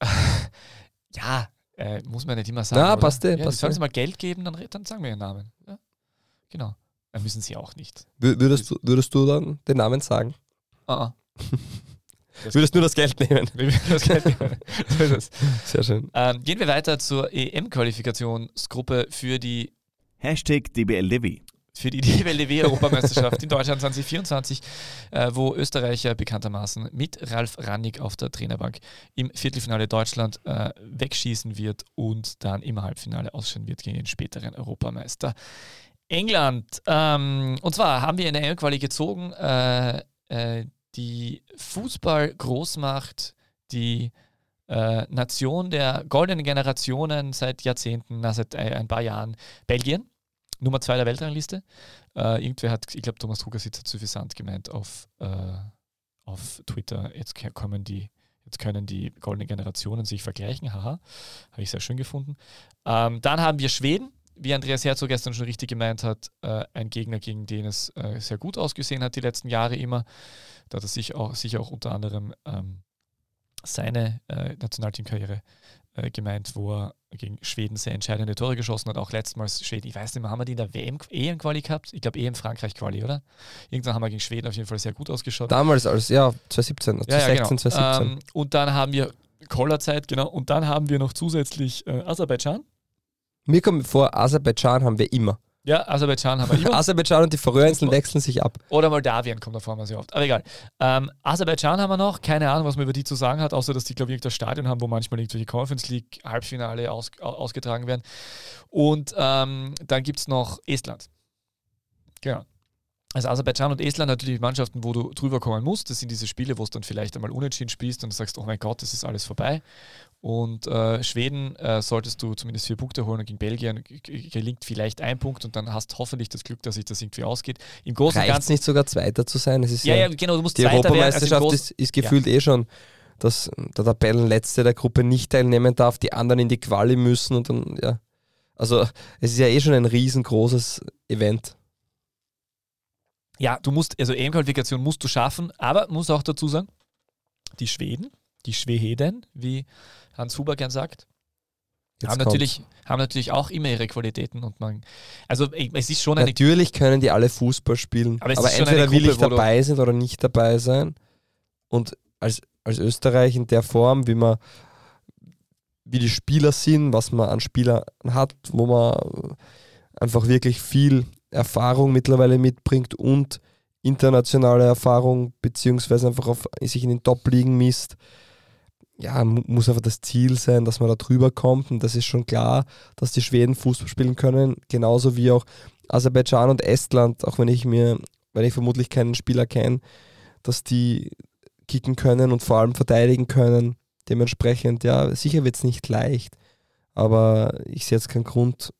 ja, äh, muss man nicht immer sagen. Na, passt eh, ja, passt Sollen eh. sie mal Geld geben, dann, dann sagen wir ihren Namen. Ja, genau. Dann müssen sie auch nicht. wür- würdest du, würdest du dann den Namen sagen? Ah, ah. Das- Würdest du das Geld nehmen? Das Geld nehmen. So ist es. Sehr schön. Ähm, gehen wir weiter zur EM-Qualifikationsgruppe für die Hashtag DBLDW. für die DWLW-Europameisterschaft in Deutschland 2024, äh, wo Österreicher bekanntermaßen mit Ralf Rannig auf der Trainerbank im Viertelfinale Deutschland äh, wegschießen wird und dann im Halbfinale ausschauen wird gegen den späteren Europameister England. Ähm, und zwar haben wir in der EM-Quali gezogen äh, äh, die Fußball-Großmacht, die äh, Nation der goldenen Generationen seit Jahrzehnten, na, seit äh, ein paar Jahren, Belgien. Nummer zwei der Weltrangliste. Äh, irgendwer hat, ich glaube, Thomas Trugersitz hat suffisant gemeint auf, äh, auf Twitter, jetzt kommen die, jetzt können die goldenen Generationen sich vergleichen. Haha, habe ich sehr schön gefunden. Ähm, dann haben wir Schweden, wie Andreas Herzog gestern schon richtig gemeint hat, äh, ein Gegner, gegen den es äh, sehr gut ausgesehen hat die letzten Jahre immer. Da hat er sich auch, sich auch unter anderem ähm, seine äh, Nationalteamkarriere äh, gemeint, wo er gegen Schweden sehr entscheidende Tore geschossen hat. Auch letztmals Schweden, ich weiß nicht mehr, haben wir die in der WM EM-Quali gehabt? Ich glaube EM Frankreich-Quali, oder? Irgendwann haben wir gegen Schweden auf jeden Fall sehr gut ausgeschaut. Damals als, ja, 2017, also Ja, ja, 2016, genau. 2017. Ähm, und dann haben wir Kollerzeit, genau. Und dann haben wir noch zusätzlich äh, Aserbaidschan. Mir kommt vor, Aserbaidschan haben wir immer. Ja, Aserbaidschan haben wir immer. Aserbaidschan und die Färöerinseln wechseln sich ab. Oder Moldawien kommt da vor mal sehr oft. Aber egal. Ähm, Aserbaidschan haben wir noch. Keine Ahnung, was man über die zu sagen hat, außer dass die, glaube ich, das Stadion haben, wo manchmal irgendwelche Conference League Halbfinale aus, au- ausgetragen werden. Und ähm, dann gibt es noch Estland. Genau. Also Aserbaidschan und Estland natürlich Mannschaften, wo du drüber kommen musst. Das sind diese Spiele, wo es dann vielleicht einmal unentschieden spielst und du sagst, oh mein Gott, das ist alles vorbei. Und äh, Schweden äh, solltest du zumindest vier Punkte holen und gegen Belgien gelingt vielleicht ein Punkt und dann hast hoffentlich das Glück, dass sich das irgendwie ausgeht. Im Großen und Ganzen nicht sogar Zweiter zu sein? Es ist ja, ja, ja, genau, du musst die Zweiter werden. Also Europameisterschaft ist, ist gefühlt eh schon, dass der Tabellenletzte der Gruppe nicht teilnehmen darf, die anderen in die Quali müssen und dann, ja. Also es ist ja eh schon ein riesengroßes Event. Ja, du musst, also EM-Qualifikation musst du schaffen, aber muss auch dazu sagen, die Schweden, die Schweden, wie Hans Huber gern sagt, Jetzt haben kommt's. natürlich, haben natürlich auch immer ihre Qualitäten und man, also es ist schon eine, Natürlich können die alle Fußball spielen, Aber aber, entweder eine will Gruppe, ich dabei sein oder nicht dabei sein. Und als, als Österreich in der Form, wie man wie die Spieler sind, was man an Spielern hat, wo man einfach wirklich viel Erfahrung mittlerweile mitbringt und internationale Erfahrung, beziehungsweise einfach auf, sich in den Top-Ligen misst. Ja, mu- muss einfach das Ziel sein, dass man da drüber kommt. Und das ist schon klar, dass die Schweden Fußball spielen können, genauso wie auch Aserbaidschan und Estland, auch wenn ich mir, weil ich vermutlich keinen Spieler kenne, dass die kicken können und vor allem verteidigen können. Dementsprechend, ja, sicher wird es nicht leicht, aber ich sehe jetzt keinen Grund,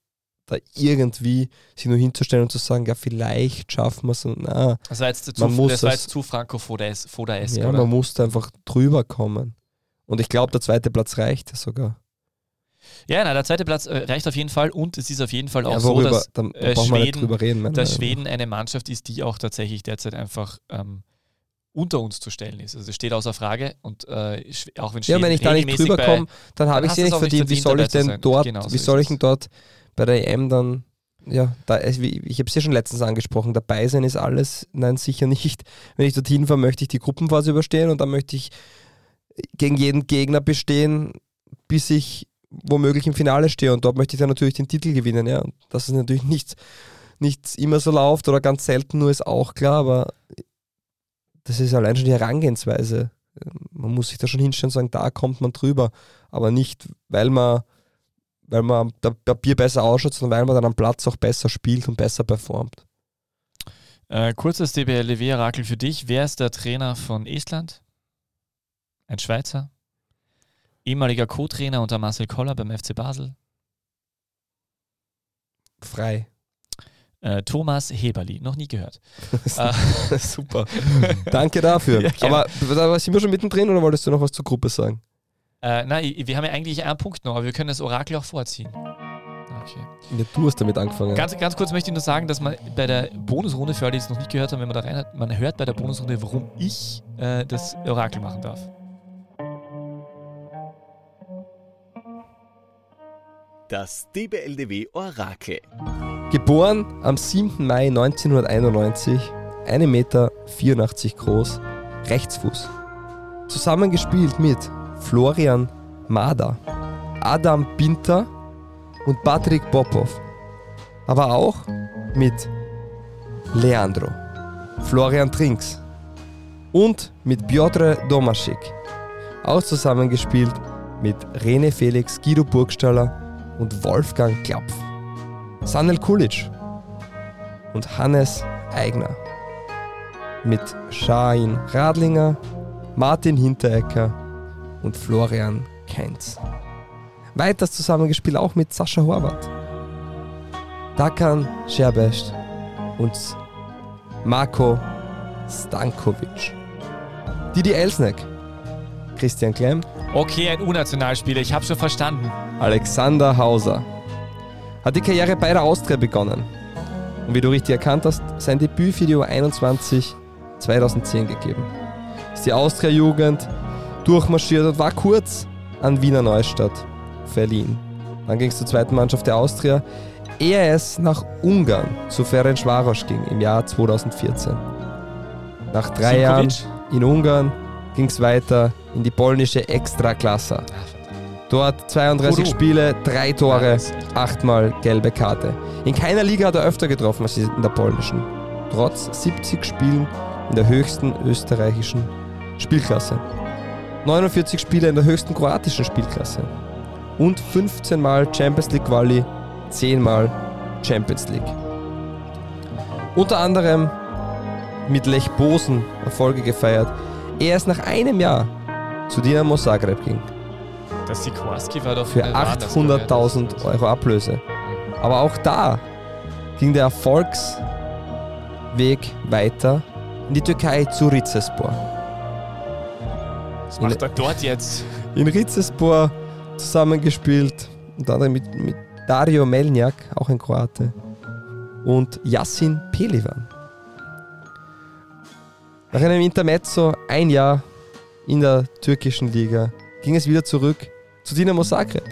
da irgendwie sich nur hinzustellen und zu sagen, ja, vielleicht schaffen wir es. Na, das war jetzt zu, man muss das war jetzt zu Franco-Foda-esk, ja, oder? man muss da einfach drüber kommen. Und ich glaube, der zweite Platz reicht ja sogar. Ja, nein, der zweite Platz äh, reicht auf jeden Fall und es ist auf jeden Fall auch Ja, so, worüber, dass da äh, Schweden- reden. dass. Schweden eine Mannschaft ist, die auch tatsächlich derzeit einfach ähm, unter uns zu stellen ist. Also es steht außer Frage und äh, auch wenn Ja, Schweden wenn ich da nicht drüber komme, dann habe dann ich sie es nicht verdient. Wie soll ich zu denn dort, Genau, so wie soll ich denn dort bei der EM dann ja, da, ich ich habe es ja schon letztens angesprochen, dabei sein ist alles, nein, sicher nicht. Wenn ich dorthin fahre, möchte ich die Gruppenphase überstehen und dann möchte ich gegen jeden Gegner bestehen, bis ich womöglich im Finale stehe und dort möchte ich dann natürlich den Titel gewinnen. Ja. Und dass es natürlich nicht, nicht immer so läuft oder ganz selten nur ist auch klar, aber das ist allein schon die Herangehensweise. Man muss sich da schon hinstellen und sagen, da kommt man drüber, aber nicht, weil man weil man der Papier besser ausschaut, sondern weil man dann am Platz auch besser spielt und besser performt. Äh, kurzes DBLW-Orakel für dich. Wer ist der Trainer von Estland? Ein Schweizer? Ehemaliger Co-Trainer unter Marcel Koller beim FC Basel? Frei. Äh, Thomas Heberli, noch nie gehört. Super. Danke dafür. Ja, aber sind wir schon mittendrin oder wolltest du noch was zur Gruppe sagen? Äh, nein, wir haben ja eigentlich einen Punkt noch, aber wir können das Orakel auch vorziehen. Okay. Ja, du hast damit angefangen. Ganz, ganz kurz möchte ich nur sagen, dass man bei der Bonusrunde, für alle, die es noch nicht gehört haben, wenn man da rein hat, man hört bei der Bonusrunde, warum ich äh, das Orakel machen darf. Das DBLDW Orakel. Geboren am 7. Mai 1991, 1,84 Meter groß, Rechtsfuß. Zusammengespielt mit Florian Mader, Adam Pinter und Patrick Popov. Aber auch mit Leandro, Florian Trinks und mit Piotr Domaschik. Auch zusammengespielt mit Rene Felix, Guido Burgstaller und Wolfgang Klapf. Sanel Kulic und Hannes Eigner. Mit Shahin Radlinger, Martin Hinterecker und Florian Keinz. Weiters zusammengespielt auch mit Sascha Horvath, Dakan Scherbest und Marco Stankovic. Didi Elsnek, Christian Klemm. Okay, ein Unnationalspieler, ich habe schon verstanden. Alexander Hauser. Hat die Karriere bei der Austria begonnen. Und wie du richtig erkannt hast, sein Debüt für die U21 2010 gegeben. Ist die Austria-Jugend durchmarschiert und war kurz an Wiener Neustadt verliehen. Dann ging es zur zweiten Mannschaft der Austria, ehe es nach Ungarn zu Ferencvaros ging im Jahr 2014. Nach drei Jahren in Ungarn ging es weiter in die polnische Extraklasse. Dort 32 Uru. Spiele, drei Tore, achtmal gelbe Karte. In keiner Liga hat er öfter getroffen als in der polnischen. Trotz 70 Spielen in der höchsten österreichischen Spielklasse. 49 Spiele in der höchsten kroatischen Spielklasse und 15 Mal Champions League Quali, 10 Mal Champions League. Unter anderem mit Lech Bosen Erfolge gefeiert, er erst nach einem Jahr zu Dinamo Zagreb ging. Das Sikorski war doch für 800.000 Euro Ablöse. Aber auch da ging der Erfolgsweg weiter in die Türkei zu Rizespor. Was macht er dort jetzt? In Rizespor zusammengespielt, unter anderem mit, mit Dario Melniak, auch ein Kroate, und Yassin Pelivan. Nach einem Intermezzo, ein Jahr in der türkischen Liga, ging es wieder zurück zu Dinamo Zagreb.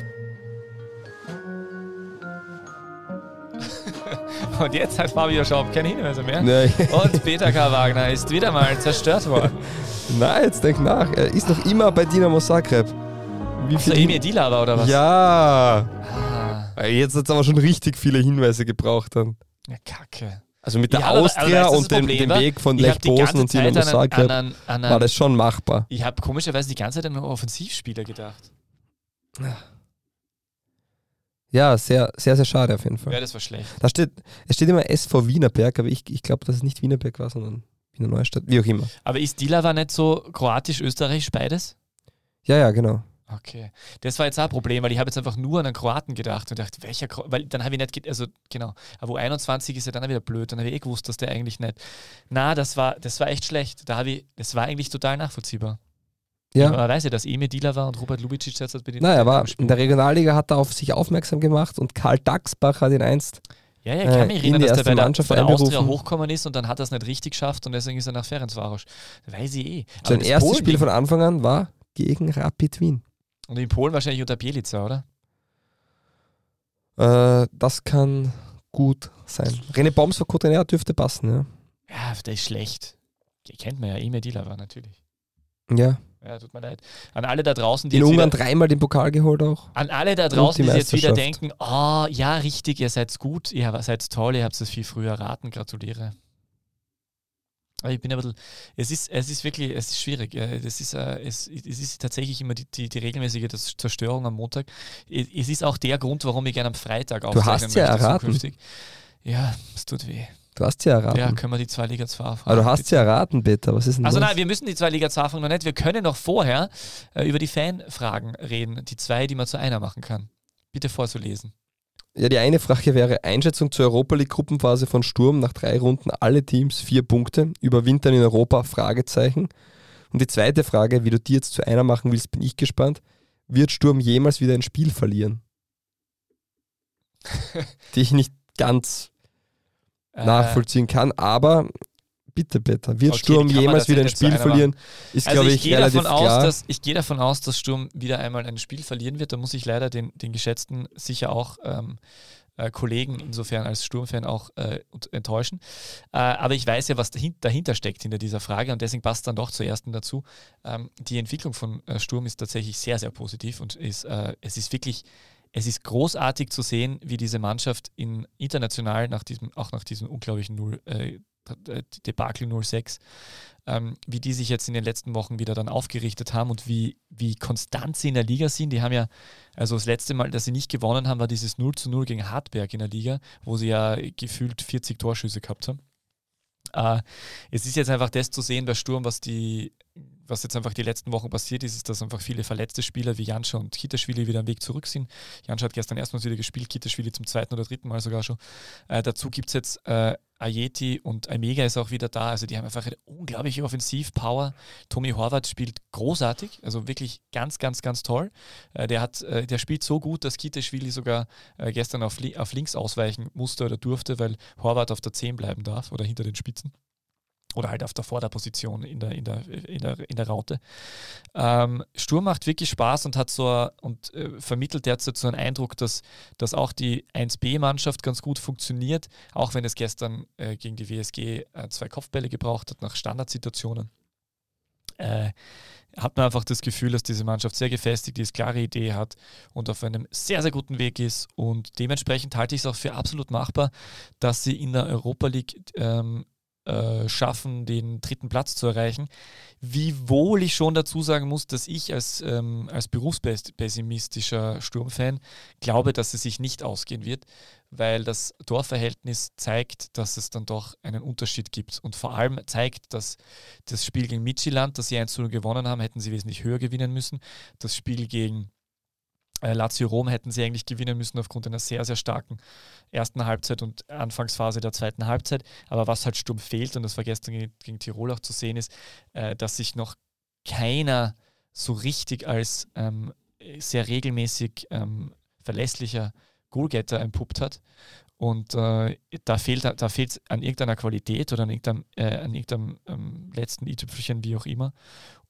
Und jetzt hat Fabio Schaub keine Hinweise mehr. Nee. Und Peter K. Wagner ist wieder mal zerstört worden. Nein, jetzt denk nach. Er ist noch immer bei Dinamo Zagreb. Wie viel Emir Dilava oder was? Ja. Ah. Jetzt hat es aber schon richtig viele Hinweise gebraucht dann. Ja, kacke. Also mit der ja, Austria aber, aber und dem, dem, Weg von Lech Bosen und Dinamo Zagreb an, an, an, war das schon machbar. Ich habe komischerweise die ganze Zeit an einen Offensivspieler gedacht. Ja, sehr, sehr, sehr schade auf jeden Fall. Ja, das war schlecht. Da steht, es steht immer SV Wienerberg, aber ich, ich glaube, dass es nicht Wienerberg war, sondern Wiener Neustadt, wie auch immer. Aber ist Dilava nicht so kroatisch-österreichisch beides? Ja, ja, genau. Okay. Das war jetzt auch ein Problem, weil ich habe jetzt einfach nur an einen Kroaten gedacht und dachte, welcher Kroaten, weil dann habe ich nicht, also genau, aber wo 21 ist ja dann wieder blöd, dann habe ich eh gewusst, dass der eigentlich nicht. Na, das war, das war echt schlecht. Da habe ich, das war eigentlich total nachvollziehbar. Ja. Man weiß ja, dass Emil Dieler war und Robert Lubicic jetzt bei den. Naja, aber in der Regionalliga hat er auf sich aufmerksam gemacht und Karl Dachsbach hat ihn einst. Ja, ja, ich kann mich äh, erinnern, dass der bei der, bei der Austria hochgekommen ist und dann hat er es nicht richtig geschafft und deswegen ist er nach Ferencvaros. Weiß ich eh. Aber Sein erstes Polen Spiel von Anfang an war gegen Rapid Wien. Und in Polen wahrscheinlich unter Bielica, oder? Äh, das kann gut sein. René Bombs war Co-Trainer, dürfte passen, ja. Ja, der ist schlecht. Die kennt man ja, Emir Dilava natürlich. Ja. Ja, tut mir leid. An alle da draußen, die In jetzt Ungarn wieder, dreimal den Pokal geholt auch. an alle da draußen, die die jetzt wieder denken, oh, ja, richtig, ihr seid gut, ihr seid toll, ihr habt es viel früher erraten, gratuliere. Aber ich bin ein bisschen, es ist, es ist wirklich, es ist schwierig. Das ist, äh, es, es ist tatsächlich immer die, die, die regelmäßige Zerstörung am Montag. Es es ist auch der Grund, warum ich gerne am Freitag hast aufzeichnen ja möchte erraten. zukünftig. Ja, es tut weh. Du hast sie erraten. Ja, können wir die zwei Liga 2 aufhaben? Aber du hast sie erraten, Peter. Was ist denn Also los? nein, wir müssen die zwei Liga 2 anfangen noch nicht. Wir können noch vorher äh, über die Fanfragen reden. Die zwei, die man zu einer machen kann. Bitte vorzulesen. Ja, die eine Frage wäre Einschätzung zur Europa League Gruppenphase von Sturm nach drei Runden alle Teams vier Punkte überwintern in Europa Fragezeichen. Und die zweite Frage, wie du die jetzt zu einer machen willst, bin ich gespannt. Wird Sturm jemals wieder ein Spiel verlieren? die ich nicht ganz nachvollziehen kann, aber bitte Peter, wird Sturm jemals wieder ein Spiel verlieren? Ist Also glaube ich, ich, gehe relativ davon aus, klar. dass ich gehe davon aus, dass Sturm wieder einmal ein Spiel verlieren wird. Da muss ich leider den, den geschätzten sicher auch ähm, äh, Kollegen insofern als Sturmfan auch äh, enttäuschen. Äh, aber ich weiß ja, was dahin, dahinter steckt hinter dieser Frage und deswegen passt dann doch zur ersten dazu. Ähm, die Entwicklung von äh, Sturm ist tatsächlich sehr, sehr positiv und ist, äh, es ist wirklich es ist großartig zu sehen, wie diese Mannschaft in international nach diesem, auch nach diesem unglaublichen Null, äh, Debakel 06, ähm, wie die sich jetzt in den letzten Wochen wieder dann aufgerichtet haben und wie, wie konstant sie in der Liga sind. Die haben ja, also das letzte Mal, dass sie nicht gewonnen haben, war dieses 0 zu 0 gegen Hartberg in der Liga, wo sie ja gefühlt 40 Torschüsse gehabt haben. Äh, es ist jetzt einfach das zu sehen bei Sturm, was die, was jetzt einfach die letzten Wochen passiert ist, ist, dass einfach viele verletzte Spieler wie Janscha und Kitaschwili wieder am Weg zurück sind. Janscha hat gestern erstmals wieder gespielt, Kitaschwili zum zweiten oder dritten Mal sogar schon. Äh, dazu gibt es jetzt äh, Ayeti und Almega ist auch wieder da. Also die haben einfach eine unglaubliche Offensivpower. Tommy Horvath spielt großartig, also wirklich ganz, ganz, ganz toll. Äh, der, hat, äh, der spielt so gut, dass Kitaschwili sogar äh, gestern auf, auf links ausweichen musste oder durfte, weil Horvath auf der 10 bleiben darf oder hinter den Spitzen oder halt auf der Vorderposition in der, in der, in der, in der Raute. Ähm, Sturm macht wirklich Spaß und hat so und äh, vermittelt derzeit so einen Eindruck, dass, dass auch die 1B-Mannschaft ganz gut funktioniert, auch wenn es gestern äh, gegen die WSG äh, zwei Kopfbälle gebraucht hat nach Standardsituationen. Äh, hat man einfach das Gefühl, dass diese Mannschaft sehr gefestigt ist, klare Idee hat und auf einem sehr, sehr guten Weg ist. Und dementsprechend halte ich es auch für absolut machbar, dass sie in der Europa League ähm, äh, schaffen, den dritten Platz zu erreichen. Wiewohl ich schon dazu sagen muss, dass ich als, ähm, als berufspessimistischer Sturmfan glaube, dass es sich nicht ausgehen wird, weil das Torverhältnis zeigt, dass es dann doch einen Unterschied gibt und vor allem zeigt, dass das Spiel gegen Midtjylland, das sie 1 0 gewonnen haben, hätten sie wesentlich höher gewinnen müssen. Das Spiel gegen Lazio Rom hätten sie eigentlich gewinnen müssen aufgrund einer sehr, sehr starken ersten Halbzeit und Anfangsphase der zweiten Halbzeit. Aber was halt Sturm fehlt, und das war gestern gegen, gegen Tirol auch zu sehen, ist, äh, dass sich noch keiner so richtig als ähm, sehr regelmäßig ähm, verlässlicher Goalgetter entpuppt hat. Und äh, da fehlt da fehlt an irgendeiner Qualität oder an irgendeinem, äh, an irgendeinem ähm, letzten i-Tüpfelchen, wie auch immer.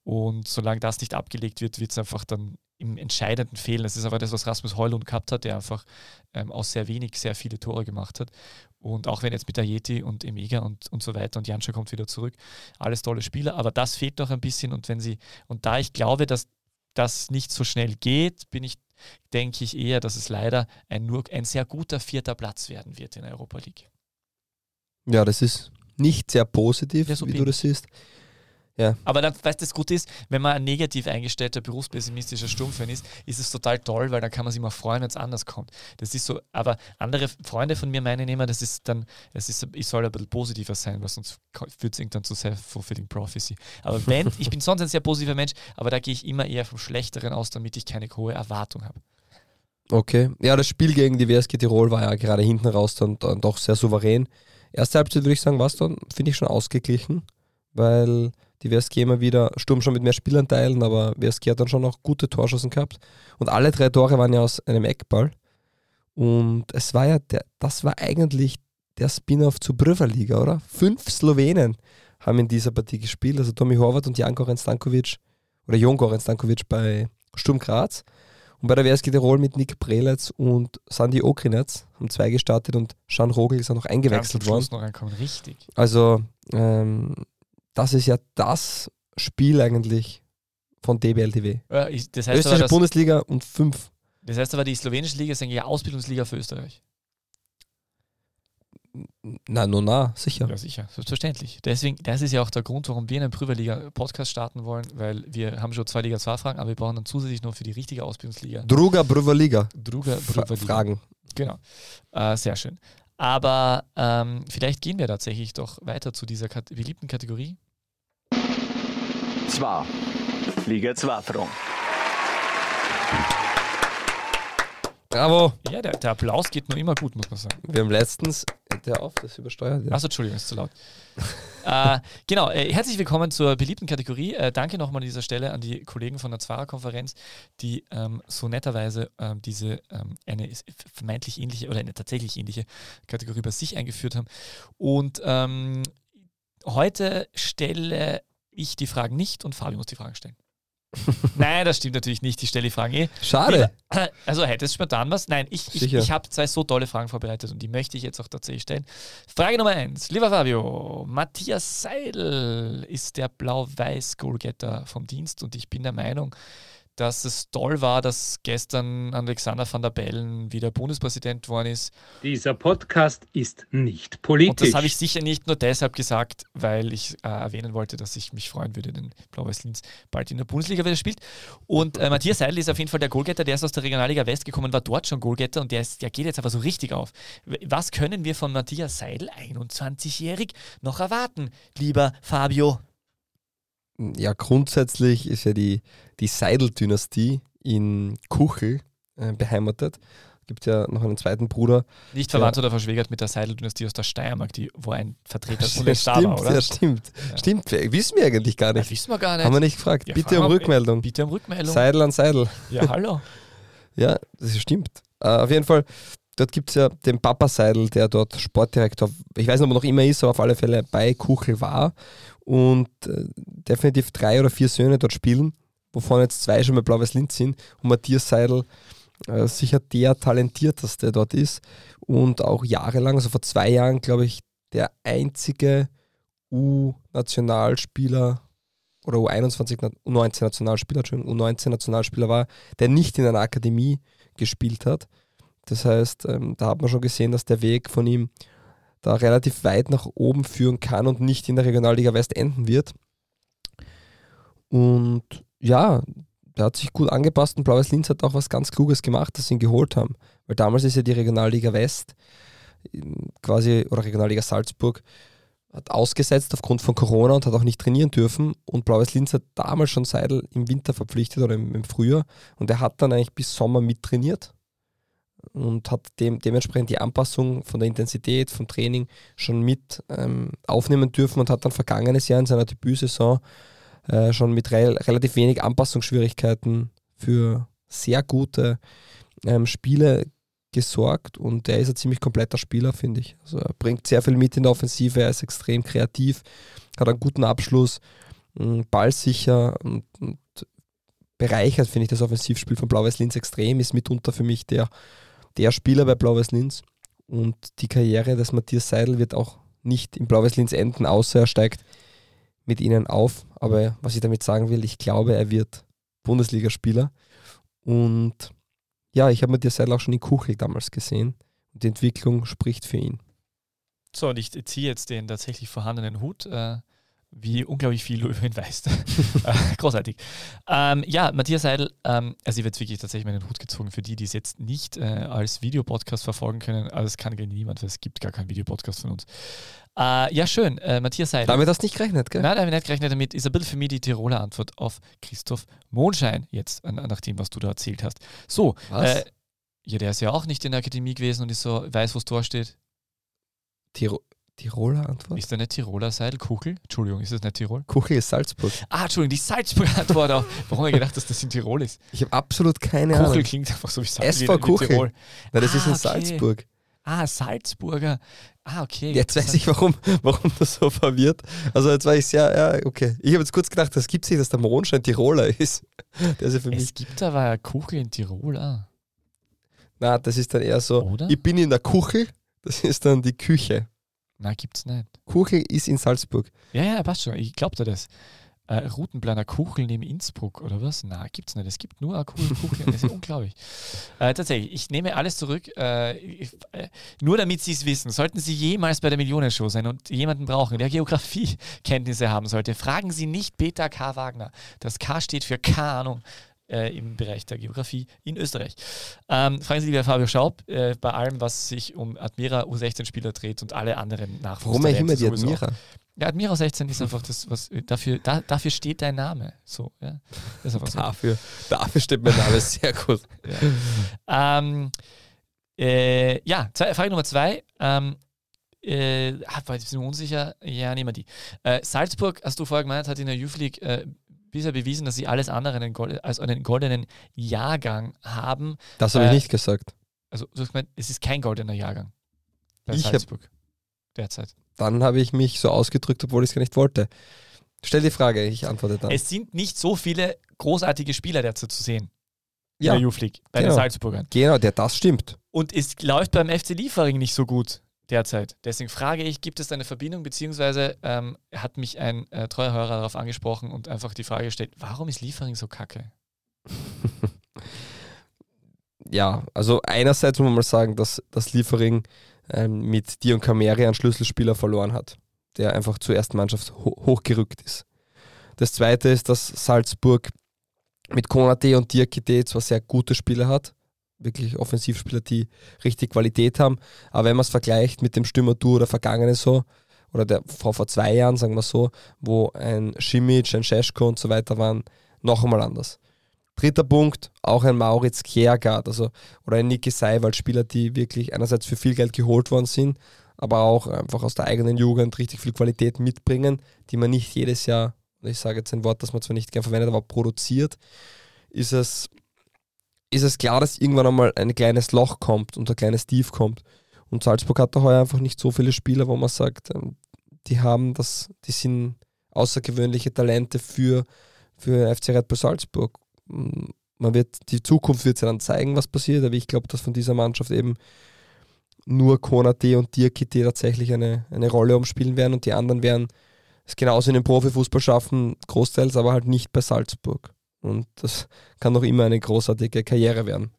Und solange das nicht abgelegt wird, wird es einfach dann im Entscheidenden fehlen. Das ist aber das, was Rasmus Heulund gehabt hat, der einfach ähm, aus sehr wenig sehr viele Tore gemacht hat. Und auch wenn jetzt mit Ayeti und Emega und, und so weiter und Janscha kommt wieder zurück, alles tolle Spieler, aber das fehlt noch ein bisschen. Und wenn sie, und da ich glaube, dass das nicht so schnell geht, bin ich, denke ich eher, dass es leider ein, nur ein sehr guter vierter Platz werden wird in der Europa League. Ja, das ist nicht sehr positiv, Ja, so wie du das siehst. Aber dann, weißt du, das Gute ist, wenn man ein negativ eingestellter, berufspessimistischer Sturmfan ist, ist es total toll, weil dann kann man sich mal freuen, wenn es anders kommt. Das ist so, aber andere Freunde von mir meinen immer, das ist dann, es ist, ich soll ein bisschen positiver sein, weil sonst führt es irgendwann zu self-fulfilling prophecy. Aber wenn, ich bin sonst ein sehr positiver Mensch, aber da gehe ich immer eher vom Schlechteren aus, damit ich keine hohe Erwartung habe. Okay. Ja, das Spiel gegen die WSG Tirol war ja gerade hinten raus dann, dann doch sehr souverän. Erste Halbzeit würde ich sagen, war es dann, finde ich, schon ausgeglichen, weil die WSG immer wieder, Sturm schon mit mehr Spielanteilen, aber WSG hat dann schon noch gute Torschancen gehabt. Und alle drei Tore waren ja aus einem Eckball. Und es war ja, der, das war eigentlich der Spin-off zur Brüverliga, oder? Fünf Slowenen haben in dieser Partie gespielt, also Tomi Horvath und Janko Stankovic oder Jon Stankovic bei Sturm Graz. Und bei der WSG Tirol mit Nick Preletz und Sandy Okrinetz haben zwei gestartet und Sean Rogel ist auch noch eingewechselt worden. Noch reinkommen. Richtig. Also, ähm, das ist ja das Spiel eigentlich von DBLTW. Ich- Das heißt, aber, Österreichische dass, Bundesliga und fünf. das heißt aber, die slowenische Liga ist eigentlich eine Ausbildungsliga für Österreich. Na, no, na, sicher. Ja, sicher, selbstverständlich. Deswegen, das ist ja auch der Grund, warum wir einen Prüferliga-Podcast starten wollen, weil wir haben schon zwei Liga 2 Fragen, aber wir brauchen dann zusätzlich noch für die richtige Ausbildungsliga Druga Brüverliga. Druga Prüferliga. Fragen. Genau. Äh, sehr schön. Aber ähm, vielleicht gehen wir tatsächlich doch weiter zu dieser Kat beliebten Kategorie. Zwar. Liga 2 Fragen. Bravo. Ja, der, der Applaus geht nur immer gut, muss man sagen. Wir haben letztens. Der auf, das übersteuert. Ja. Achso, Entschuldigung, ist zu laut. äh, genau, äh, herzlich willkommen zur beliebten Kategorie. Äh, danke nochmal an dieser Stelle an die Kollegen von der Zwarer-Konferenz, die ähm, so netterweise ähm, diese ähm, eine vermeintlich ähnliche oder eine tatsächlich ähnliche Kategorie bei sich eingeführt haben. Und ähm, heute stelle ich die Fragen nicht und Fabi muss die Fragen stellen. Nein, das stimmt natürlich nicht. Ich stelle die Fragen eh. Schade. Also hättest du spontan was? Nein, ich, ich, ich habe zwei so tolle Fragen vorbereitet und die möchte ich jetzt auch tatsächlich stellen. Frage Nummer eins. Lieber Fabio, Matthias Seidel ist der blau-weiß-Goalgetter vom Dienst und ich bin der Meinung, dass es toll war, dass gestern Alexander van der Bellen wieder Bundespräsident geworden ist. Dieser Podcast ist nicht Und politisch. das habe ich sicher nicht nur deshalb gesagt, weil ich äh, erwähnen wollte, dass ich mich freuen würde, wenn Blau-Weiß Linz bald in der Bundesliga wieder spielt. Und äh, Matthias Seidel ist auf jeden Fall der Goalgetter, der ist aus der Regionalliga West gekommen, war dort schon Goalgetter und der, ist, der geht jetzt aber so richtig auf. Was können wir von Matthias Seidel, 21-jährig, noch erwarten, lieber Fabio? Ja, grundsätzlich ist ja die, die Seidel-Dynastie in Kuchel äh, beheimatet. Gibt ja noch einen zweiten Bruder. Nicht verwandt oder verschwägert mit der Seidel-Dynastie aus der Steiermark, die, wo ein Vertreter Ja, Ulle Star war, oder? ja, stimmt. Ja. Stimmt, wissen wir eigentlich gar Ja, nicht. wissen wir gar nicht. Haben wir nicht gefragt. Ja, Bitte um Rückmeldung. Bitte um Rückmeldung. Seidel an Seidel. Ja, hallo. Ja, das stimmt. Äh, auf jeden Fall, dort gibt es ja den Papa Seidel, der dort Sportdirektor, ich weiß nicht, ob er noch immer ist, aber auf alle Fälle bei Kuchel war und äh, definitiv drei oder vier Söhne dort spielen, wovon jetzt zwei schon bei Blau-Weiß Linz sind und Matthias Seidel äh, sicher der talentierteste dort ist und auch jahrelang, also vor zwei Jahren, glaube ich, der einzige U-Nationalspieler oder U21, Na- U19-Nationalspieler, Entschuldigung, U19-Nationalspieler war, der nicht in einer Akademie gespielt hat. Das heißt, ähm, da hat man schon gesehen, dass der Weg von ihm da relativ weit nach oben führen kann und nicht in der Regionalliga West enden wird. Und ja, der hat sich gut angepasst und Blaues Linz hat auch was ganz Kluges gemacht, dass sie ihn geholt haben. Weil damals ist ja die Regionalliga West ähm, quasi, oder Regionalliga Salzburg, hat ausgesetzt aufgrund von Corona und hat auch nicht trainieren dürfen. Und Blaues Linz hat damals schon Seidel im Winter verpflichtet oder im, im Frühjahr. Und er hat dann eigentlich bis Sommer mittrainiert und hat dem, dementsprechend die Anpassung von der Intensität, vom Training schon mit ähm, aufnehmen dürfen und hat dann vergangenes Jahr in seiner Debütsaison äh, schon mit rel relativ wenig Anpassungsschwierigkeiten für sehr gute ähm, Spiele gesorgt und er ist ein ziemlich kompletter Spieler, finde ich. Also er bringt sehr viel mit in der Offensive, er ist extrem kreativ, hat einen guten Abschluss, ballsicher und, und bereichert, finde ich, das Offensivspiel von Blau-Weiß Linz extrem, ist mitunter für mich der, der Spieler bei Blau-Weiß Linz und die Karriere des Matthias Seidel wird auch nicht im Blau-Weiß Linz enden, außer er steigt mit ihnen auf. Aber was ich damit sagen will, ich glaube, er wird Bundesligaspieler und ja, ich habe Matthias Seidel auch schon in Kuchel damals gesehen und die Entwicklung spricht für ihn. So, und ich ziehe jetzt den tatsächlich vorhandenen Hut, äh, wie unglaublich viel du über ihn weißt. Äh, Großartig. Ähm, ja, Matthias Seidel, ähm, also ich werde jetzt wirklich tatsächlich meinen Hut gezogen für die, die es jetzt nicht äh, als Videopodcast verfolgen können. Aber das kann gar niemand, weil es gibt gar keinen Videopodcast von uns. Äh, ja, schön. Äh, Matthias Seidel. Damit hast du nicht gerechnet, gell? Nein, da habe ich nicht gerechnet damit. Ist ein bisschen für mich die Tiroler Antwort auf Christoph Mondschein, jetzt nach dem, was du da erzählt hast. So, Was? äh, ja, der ist ja auch nicht in der Akademie gewesen und ist so, weiß, wo das Tor steht. Tiro Tiroler Antwort? Ist der nicht Tiroler Seidel? Kuchel? Entschuldigung, ist das nicht Tirol? Kuchel ist Salzburg. Ah, Entschuldigung, die Salzburger Antwort auch. Warum habe ich gedacht, dass das in Tirol ist? Ich habe absolut keine Kuchel Ahnung. klingt einfach so wie, Sa- SV Kuchel. Tirol. Nein, das ist Ah, in okay. Salzburg. Ah, Salzburger. Ah, okay. Jetzt weiß ich, warum, warum das so verwirrt. Also jetzt war ich sehr, ja, okay. Ich habe jetzt kurz gedacht, das gibt sich, dass der Mondschein Tiroler ist. Der ist ja für mich. Es gibt aber ja Kuchel in Tirol. Ah. Na, das ist dann eher so, Oder? ich bin in der Kuchel, das ist dann die Küche. Na, gibt's nicht. Kuchel ist in Salzburg. Ja, ja, passt schon. Ich glaubte das. Äh, Routenplaner Kuchel neben Innsbruck oder was? Na, gibt's nicht. Es gibt nur eine Kuchel. Kuchel. Das ist unglaublich. Äh, tatsächlich, ich nehme alles zurück. Äh, ich, äh, nur damit Sie es wissen, sollten Sie jemals bei der Millionenshow sein und jemanden brauchen, der Geografiekenntnisse haben sollte, fragen Sie nicht Peter K. Wagner. Das K steht für keine Ahnung. Äh, im Bereich der Geografie in Österreich. Ähm, fragen Sie lieber Fabio Schaub äh, bei allem, was sich um Admira U16-Spieler dreht und alle anderen Nachwuchs. Warum immer die Admira? Ja, Admira 16 ist einfach das, was dafür, da, dafür steht dein Name. So, ja. So. Dafür, dafür steht mein Name sehr gut. Ja, ähm, äh, ja zwei, Frage Nummer zwei. Ähm, äh, ah, war jetzt ein bisschen unsicher. Ja, nehmen wir die. Äh, Salzburg, hast du vorher gemeint, hat in der Youth League äh, bisher bewiesen, dass sie alles andere einen Gold, als einen goldenen Jahrgang haben. Das habe ich Äh, nicht gesagt. Also, du hast gemeint, es ist kein goldener Jahrgang bei Ich hab- Salzburg derzeit. Dann habe ich mich so ausgedrückt, obwohl ich es gar nicht wollte. Stell die Frage, ich antworte dann. Es sind nicht so viele großartige Spieler derzeit zu sehen in Ja, der Youth League bei genau. den Salzburgern. genau, der, das stimmt. Und es läuft beim FC Liefering nicht so gut derzeit. Deswegen frage ich, gibt es eine Verbindung, beziehungsweise ähm, hat mich ein äh, treuer Hörer darauf angesprochen und einfach die Frage gestellt, warum ist Liefering so kacke? Ja, also einerseits muss man mal sagen, dass das Liefering ähm, mit Dion Kameri einen Schlüsselspieler verloren hat, der einfach zur ersten Mannschaft ho hochgerückt ist. Das zweite ist, dass Salzburg mit Konate und Diakite zwar sehr gute Spieler hat, wirklich Offensivspieler, die richtig Qualität haben, aber wenn man es vergleicht mit dem Stürmertour der Vergangenen so, oder der vor, vor zwei Jahren, sagen wir so, wo ein Schimic, ein Scheschko und so weiter waren, noch einmal anders. Dritter Punkt, auch ein Mauritz Kjærgaard, also oder ein Niki Seiwald, Spieler, die wirklich einerseits für viel Geld geholt worden sind, aber auch einfach aus der eigenen Jugend richtig viel Qualität mitbringen, die man nicht jedes Jahr, ich sage jetzt ein Wort, das man zwar nicht gern verwendet, aber produziert, ist es, ist es klar, dass irgendwann einmal ein kleines Loch kommt und ein kleines Tief kommt. Und Salzburg hat da heuer einfach nicht so viele Spieler, wo man sagt, ähm, die haben das, die sind außergewöhnliche Talente für, für FC Red Bull Salzburg. Mm, Man wird, die Zukunft wird ja dann zeigen, was passiert, aber ich glaube, dass von dieser Mannschaft eben nur Konate und Diakite tatsächlich eine, eine Rolle umspielen werden und die anderen werden es genauso in den Profifußball schaffen, großteils, aber halt nicht bei Salzburg. Und das kann noch immer eine großartige Karriere werden.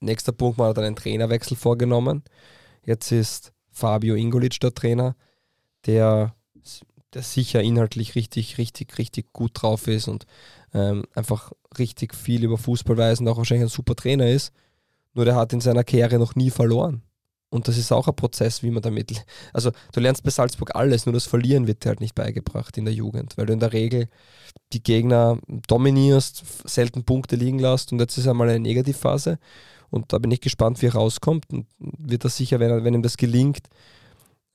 Nächster Punkt, man hat einen Trainerwechsel vorgenommen. Jetzt ist Fabio Ingolic der Trainer, der, der sicher inhaltlich richtig, richtig, richtig gut drauf ist und ähm, einfach richtig viel über Fußball weiß und auch wahrscheinlich ein super Trainer ist. Nur der hat in seiner Karriere noch nie verloren. Und das ist auch ein Prozess, wie man damit. Also, du lernst bei Salzburg alles, nur das Verlieren wird dir halt nicht beigebracht in der Jugend, weil du in der Regel die Gegner dominierst, selten Punkte liegen lässt und jetzt ist einmal eine Negativphase. Und da bin ich gespannt, wie er rauskommt. Und wird er sicher, wenn, wenn ihm das gelingt,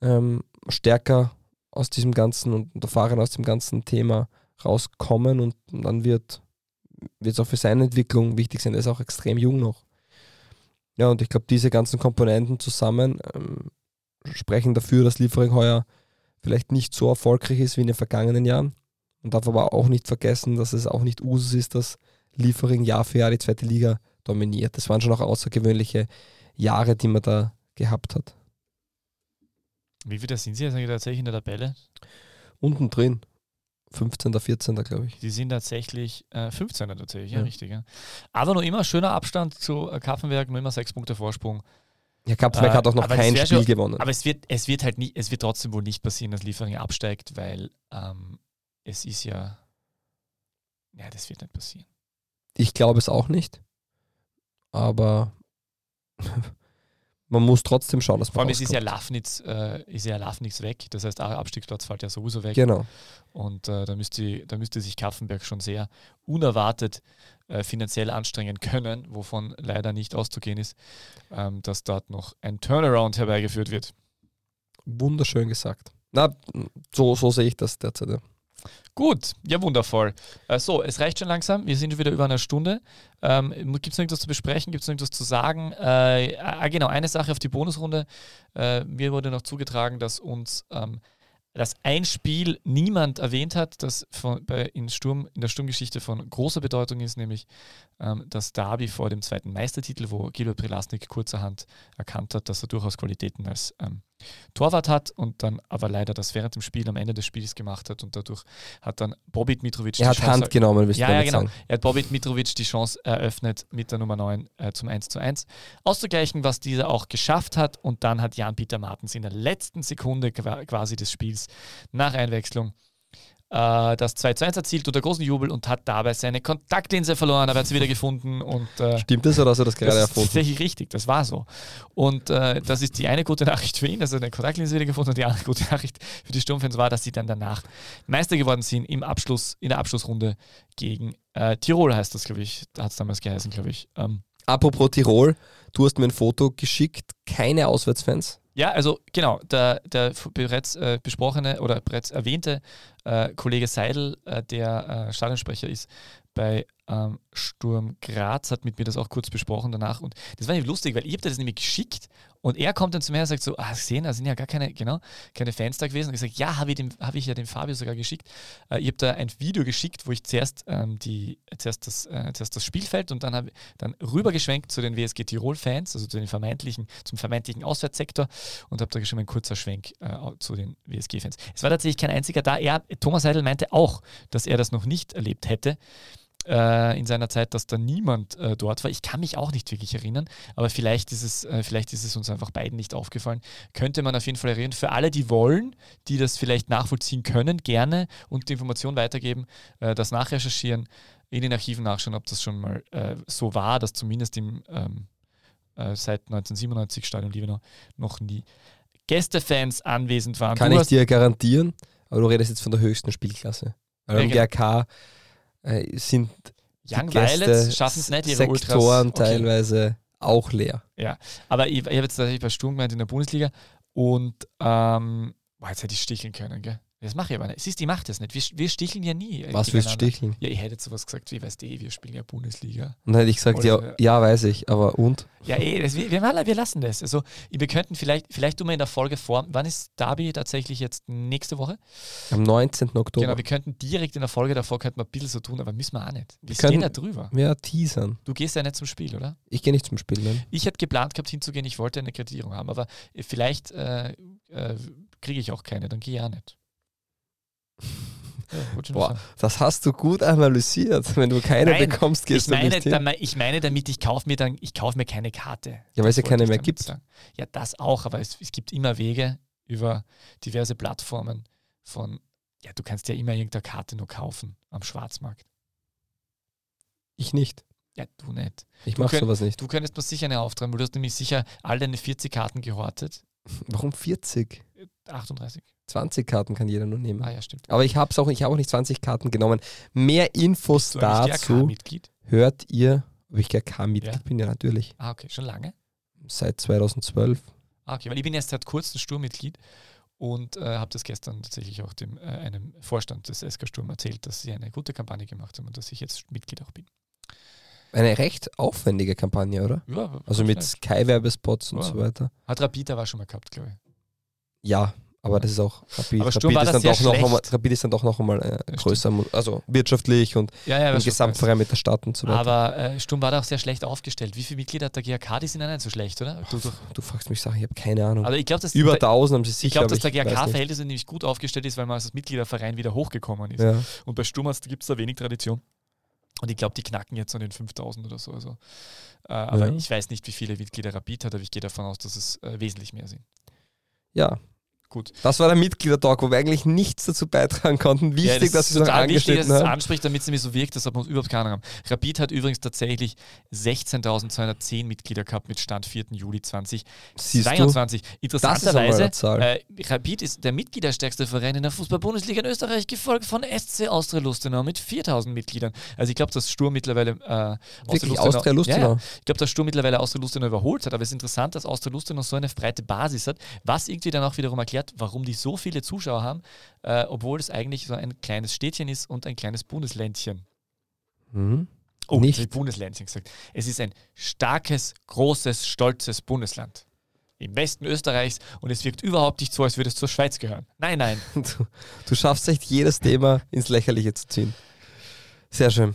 ähm, stärker aus diesem ganzen und erfahren aus dem ganzen Thema rauskommen und dann wird es auch für seine Entwicklung wichtig sein. Er ist auch extrem jung noch. Ja, und ich glaube, diese ganzen Komponenten zusammen ähm, sprechen dafür, dass Liefering heuer vielleicht nicht so erfolgreich ist wie in den vergangenen Jahren. Man darf aber auch nicht vergessen, dass es auch nicht Usus ist, dass Liefering Jahr für Jahr die zweite Liga dominiert. Das waren schon auch außergewöhnliche Jahre, die man da gehabt hat. Wie viele sind sie jetzt eigentlich tatsächlich in der Tabelle? Unten drin, 15., 14., glaube ich. Die sind tatsächlich äh, 15er tatsächlich, ja, Ja. richtig. Ja. Aber noch immer schöner Abstand zu äh, Kaffenberg, noch immer sechs Punkte Vorsprung. Ja, Kapfenberg Äh, hat auch noch kein Spiel schon- gewonnen. Aber es wird, es wird halt nie, es wird trotzdem wohl nicht passieren, dass Liefering absteigt, weil ähm, es ist ja. Ja, das wird nicht passieren. Ich glaube es auch nicht. Aber man muss trotzdem schauen, dass man Vor allem es ist ja rauskommt. Lafnitz, äh, ist ja Lafnitz weg. Das heißt, der Abstiegsplatz fällt ja sowieso weg. Genau. Und äh, da, müsste, da müsste sich Kaffenberg schon sehr unerwartet äh, finanziell anstrengen können, wovon leider nicht auszugehen ist, ähm, dass dort noch ein Turnaround herbeigeführt wird. Wunderschön gesagt. Na, so, so sehe ich das derzeit. Ja. Gut, ja wundervoll. Äh, so, es reicht schon langsam. Wir sind wieder über eine Stunde. Ähm, Gibt es noch irgendwas zu besprechen? Gibt es noch irgendwas zu sagen? Äh, ah, genau, eine Sache auf die Bonusrunde. Äh, mir wurde noch zugetragen, dass uns ähm, dass ein Spiel niemand erwähnt hat, das von, bei, in, Sturm, in der Sturmgeschichte von großer Bedeutung ist, nämlich ähm, das Derby vor dem zweiten Meistertitel, wo Gilbert Prilasnik kurzerhand erkannt hat, dass er durchaus Qualitäten als ähm, Torwart hat und dann aber leider das während dem Spiel am Ende des Spiels gemacht hat und dadurch hat dann Bobby Dmitrovic Er hat Chance Hand genommen, willst ja, ja, genau. sagen. Er hat Bobby Dmitrovic die Chance eröffnet, mit der Nummer 9 äh, zum 1 zu 1 auszugleichen, was dieser auch geschafft hat. Und dann hat Jan-Peter Martens in der letzten Sekunde qua- quasi des Spiels nach Einwechslung äh, das 2 zu 1 erzielt unter großen Jubel und hat dabei seine Kontaktlinse verloren, aber er hat sie wieder gefunden und äh, Stimmt das oder hast du das gerade das ist erfunden? tatsächlich richtig, das war so. Und äh, das ist die eine gute Nachricht für ihn, dass er eine Kontaktlinse wieder gefunden hat. Die andere gute Nachricht für die Sturmfans war, dass sie dann danach Meister geworden sind im Abschluss, in der Abschlussrunde gegen äh, Tirol, heißt das, glaube ich. Da hat es damals geheißen, glaube ich. Ähm, Apropos Tirol, du hast mir ein Foto geschickt, keine Auswärtsfans. ja, also genau, der, der bereits äh, besprochene oder bereits erwähnte äh, Kollege Seidel, äh, der äh, Stadionsprecher ist bei ähm, Sturm Graz, hat mit mir das auch kurz besprochen danach. Und das war nämlich lustig, weil ich habe das nämlich geschickt und er kommt dann zu mir und sagt so, ah, gesehen, da sind ja gar keine, genau, keine Fans da gewesen. Und ich sage, ja, habe ich, hab ich ja dem Fabio sogar geschickt. Äh, ich habe da ein Video geschickt, wo ich zuerst, ähm, die, zuerst, das, äh, zuerst das Spielfeld und dann habe dann rübergeschwenkt zu den WSG Tirol-Fans, also zu den vermeintlichen, zum vermeintlichen Auswärtssektor und habe da geschrieben ein kurzer Schwenk äh, zu den WSG-Fans. Es war tatsächlich kein einziger da. Er, Thomas Seidel meinte auch, dass er das noch nicht erlebt hätte äh, in seiner Zeit, dass da niemand äh, dort war. Ich kann mich auch nicht wirklich erinnern, aber vielleicht ist, es, äh, vielleicht ist es uns einfach beiden nicht aufgefallen. Könnte man auf jeden Fall erinnern. Für alle, die wollen, die das vielleicht nachvollziehen können, gerne und die Information weitergeben, äh, das nachrecherchieren, in den Archiven nachschauen, ob das schon mal äh, so war, dass zumindest im ähm, äh, seit 1997 Stadion Liebenau noch nie Gästefans anwesend waren. Kann Du ich dir garantieren, aber du redest jetzt von der höchsten Spielklasse. Weil im. GRK äh, sind die Young Violets schaffen es nicht, ihre Sektoren Ultras. Okay. teilweise auch leer. Aber ich, ich habe jetzt tatsächlich bei Sturm gemeint in der Bundesliga und ähm, boah, jetzt hätte ich sticheln können, gell? Das mache ich aber nicht. Siehst du, ich mache das nicht. Wir, wir sticheln ja nie. Was willst du sticheln? Ja, ich hätte sowas gesagt wie, weißt du, eh, wir spielen ja Bundesliga. Und dann hätte ich gesagt, ja, ja, weiß ich, aber und? Ja, eh, das, wir, wir, wir lassen das. Also, wir könnten vielleicht, vielleicht tun wir in der Folge vor, wann ist Derby tatsächlich jetzt nächste Woche? Am 19. Oktober. Genau, wir könnten direkt in der Folge davor könnten wir ein bisschen so tun, aber müssen wir auch nicht. Wir, Wir stehen da drüber. ja, teasern. Du gehst ja nicht zum Spiel, oder? Ich gehe nicht zum Spiel, ne? Ich hätte geplant gehabt hinzugehen, ich wollte eine Kreditierung haben, aber vielleicht äh, äh, kriege ich auch keine, dann gehe ich auch nicht. Ja, ich Boah. Das hast du gut analysiert. Wenn du keine Nein, bekommst, ich gehst du meine, nicht hin. damit, ich meine damit, ich kaufe mir dann, ich kaufe mir keine Karte. Ja, weil es ja keine ich mehr gibt. sagen. Ja, das auch, aber es, es gibt immer Wege über diverse Plattformen von, ja, du kannst ja immer irgendeine Karte nur kaufen am Schwarzmarkt. Ich nicht. Ja, du nicht. Ich Du mache sowas nicht. Du könntest mir sicher eine auftreiben, weil du hast nämlich sicher all deine 40 Karten gehortet. Warum 40? 38. 20 Karten kann jeder nur nehmen. Ah ja, stimmt. Aber ich habe auch, ich habe auch nicht 20 Karten genommen. Mehr Infos dazu hört ihr, ob ich GRK-Mitglied Ja. bin. Ja, natürlich. Ah, okay, schon lange? Seit 2012. Ah, okay, weil ich bin erst seit kurzem Sturmmitglied und äh, habe das gestern tatsächlich auch dem, äh, einem Vorstand des SK Sturm erzählt, dass sie eine gute Kampagne gemacht haben und dass ich jetzt Mitglied auch bin. Eine recht aufwendige Kampagne, oder? Ja, Also mit. Sky-Werbespots und Ja. so weiter. Hat Rapid aber schon mal gehabt, glaube ich. Ja, aber das ist auch Rapid. Aber Sturm Rapid, war ist das dann doch noch Rapid ist dann doch noch einmal äh, größer, also wirtschaftlich und Ja, ja, im aber Gesamtverein mit der Stadt und so weiter. Aber äh, Sturm war da auch sehr schlecht aufgestellt. Wie viele Mitglieder hat der GAK? Die sind ja nicht so schlecht, oder? Du, du, Du fragst mich Sachen, ich habe keine Ahnung. also ich glaube, dass, Über der- 1000 haben sie ich sicher. glaub, aber dass der ich. GAK-Verhältnis nämlich gut aufgestellt ist, weil man als Mitgliederverein wieder hochgekommen ist. Ja. Und bei Sturm gibt es da wenig Tradition. Und ich glaube, die knacken jetzt an den 5000 oder so. Also, äh, aber ich weiß nicht, wie viele Mitglieder Rapid hat, aber ich gehe davon aus, dass es äh, wesentlich mehr sind. ja, Gut. das war der Mitgliedertalk, wo wir eigentlich nichts dazu beitragen konnten. Wichtig, ja, dass ist es total wichtig, dass angeschnitten es anspricht, damit es nämlich so wirkt, ob wir uns überhaupt keine Ahnung haben. Rapid hat übrigens tatsächlich 16.210 Mitglieder gehabt mit Stand 4. Juli Siehst du? 2022. Das ist Interessanterweise, äh, Rapid ist der mitgliederstärkste Verein in der Fußball-Bundesliga in Österreich, gefolgt von SC Austria Lustenau mit 4.000 Mitgliedern. Also ich glaube, dass Sturm mittlerweile äh, Wirklich Austria Lustenau. Ja, ja. Ich glaube, dass Sturm mittlerweile Austria Lustenau überholt hat, aber es ist interessant, dass Austria Lustenau so eine breite Basis hat, was irgendwie dann auch wiederum erklärt, erklärt, warum die so viele Zuschauer haben, äh, obwohl es eigentlich so ein kleines Städtchen ist und ein kleines Bundesländchen. Mhm. Oh, Nicht. Bundesländchen gesagt. Es ist ein starkes, großes, stolzes Bundesland. Im Westen Österreichs und es wirkt überhaupt nicht so, als würde es zur Schweiz gehören. Nein, nein. Du, du schaffst echt jedes Thema ins Lächerliche zu ziehen. Sehr schön.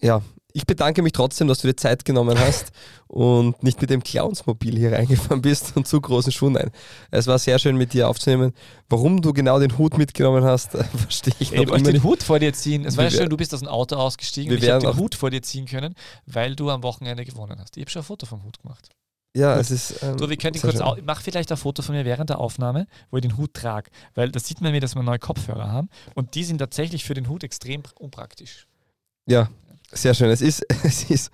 Ja, ich bedanke mich trotzdem, dass du dir Zeit genommen hast und nicht mit dem Clownsmobil hier reingefahren bist und zu großen Schuhen. Nein, es war sehr schön mit dir aufzunehmen. Warum du genau den Hut mitgenommen hast, verstehe ich noch Ich immer den nicht. Hut vor dir ziehen. Es war ja schön, du bist aus dem Auto ausgestiegen. Wir und Ich habe den Hut vor dir ziehen können, weil du am Wochenende gewonnen hast. Ich habe schon ein Foto vom Hut gemacht. Ja, Gut. es ist. Ähm, Du, wir können kurz au mach vielleicht ein Foto von mir während der Aufnahme, wo ich den Hut trage. Weil da sieht man mir, dass wir neue Kopfhörer haben und die sind tatsächlich für den Hut extrem unpraktisch. Ja, sehr schön. Es ist, es ist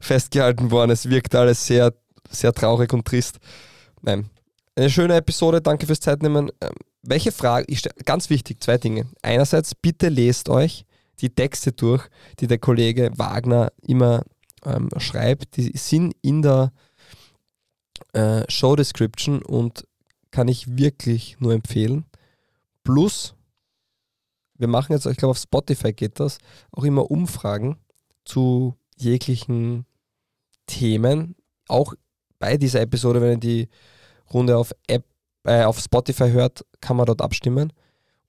festgehalten worden. Es wirkt alles sehr, sehr traurig und trist. Nein. Eine schöne Episode. Danke fürs Zeitnehmen. Ähm, welche Frage? Ich ganz wichtig, zwei Dinge. Einerseits, bitte lest euch die Texte durch, die der Kollege Wagner immer ähm, schreibt. Die sind in der äh, Show Description und kann ich wirklich nur empfehlen. Plus, wir machen jetzt, ich glaube auf Spotify geht das, auch immer Umfragen zu jeglichen Themen. Auch bei dieser Episode, wenn ihr die Runde auf, App, äh, auf Spotify hört, kann man dort abstimmen.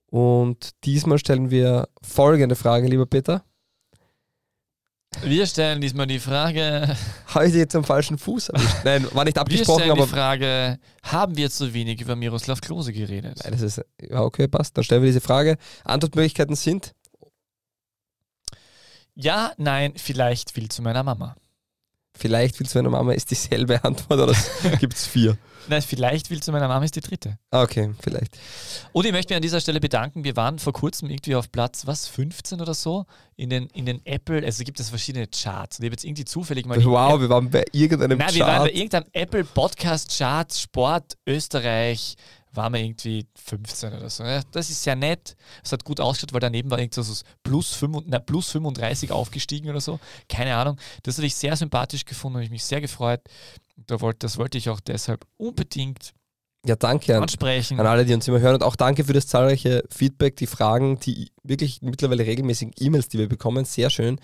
Und diesmal stellen wir folgende Frage, lieber Peter. Wir stellen diesmal die Frage, Habe ich jetzt am falschen Fuß? Nein, war nicht wir abgesprochen, stellen die. Frage, haben wir zu wenig über Miroslav Klose geredet? Nein, das ist. Ja, okay, passt. Dann stellen wir diese Frage. Antwortmöglichkeiten sind Ja, nein, vielleicht will zu meiner Mama. Vielleicht will zu meiner Mama ist dieselbe Antwort oder gibt es vier? Nein, vielleicht will zu meiner Mama ist die dritte. Ah, Okay, vielleicht. Und ich möchte mich an dieser Stelle bedanken. Wir waren vor kurzem irgendwie auf Platz, was, 15 oder so? In den, in den Apple, also gibt es verschiedene Charts. Und ich habe jetzt irgendwie zufällig mal. Wow, wir waren bei irgendeinem Nein, wir waren bei Chart. irgendeinem Apple Podcast Chart Sport Österreich, waren wir irgendwie 15 oder so. Ja, das ist sehr nett. Es hat gut ausgeschaut, weil daneben war irgendwie so plus, 5, na, plus 35 aufgestiegen oder so. Keine Ahnung. Das habe ich sehr sympathisch gefunden und ich mich sehr gefreut. Da wollte, das wollte ich auch deshalb unbedingt Ja, danke an, an alle, die uns immer hören. Und auch danke für das zahlreiche Feedback, die Fragen, die wirklich mittlerweile regelmäßigen E-Mails, die wir bekommen. Sehr schön.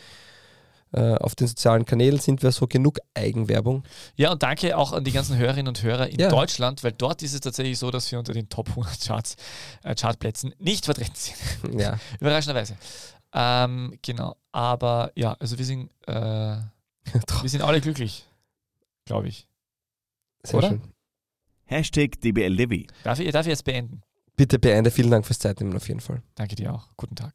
Äh, auf den sozialen Kanälen sind wir so genug Eigenwerbung. Ja, und danke auch an die ganzen Hörerinnen und Hörer in Ja. Deutschland, weil dort ist es tatsächlich so, dass wir unter den Top 100 Charts, äh, Chartplätzen nicht vertreten sind. Ja, Überraschenderweise. Ähm, genau. Aber ja, also wir sind, äh, wir sind alle glücklich, glaube ich. sehr Oder? schön. Hashtag DBLDevi. Darf ich, darf ich jetzt beenden? Bitte beende. Vielen Dank fürs Zeitnehmen auf jeden Fall. Danke dir auch. Guten Tag.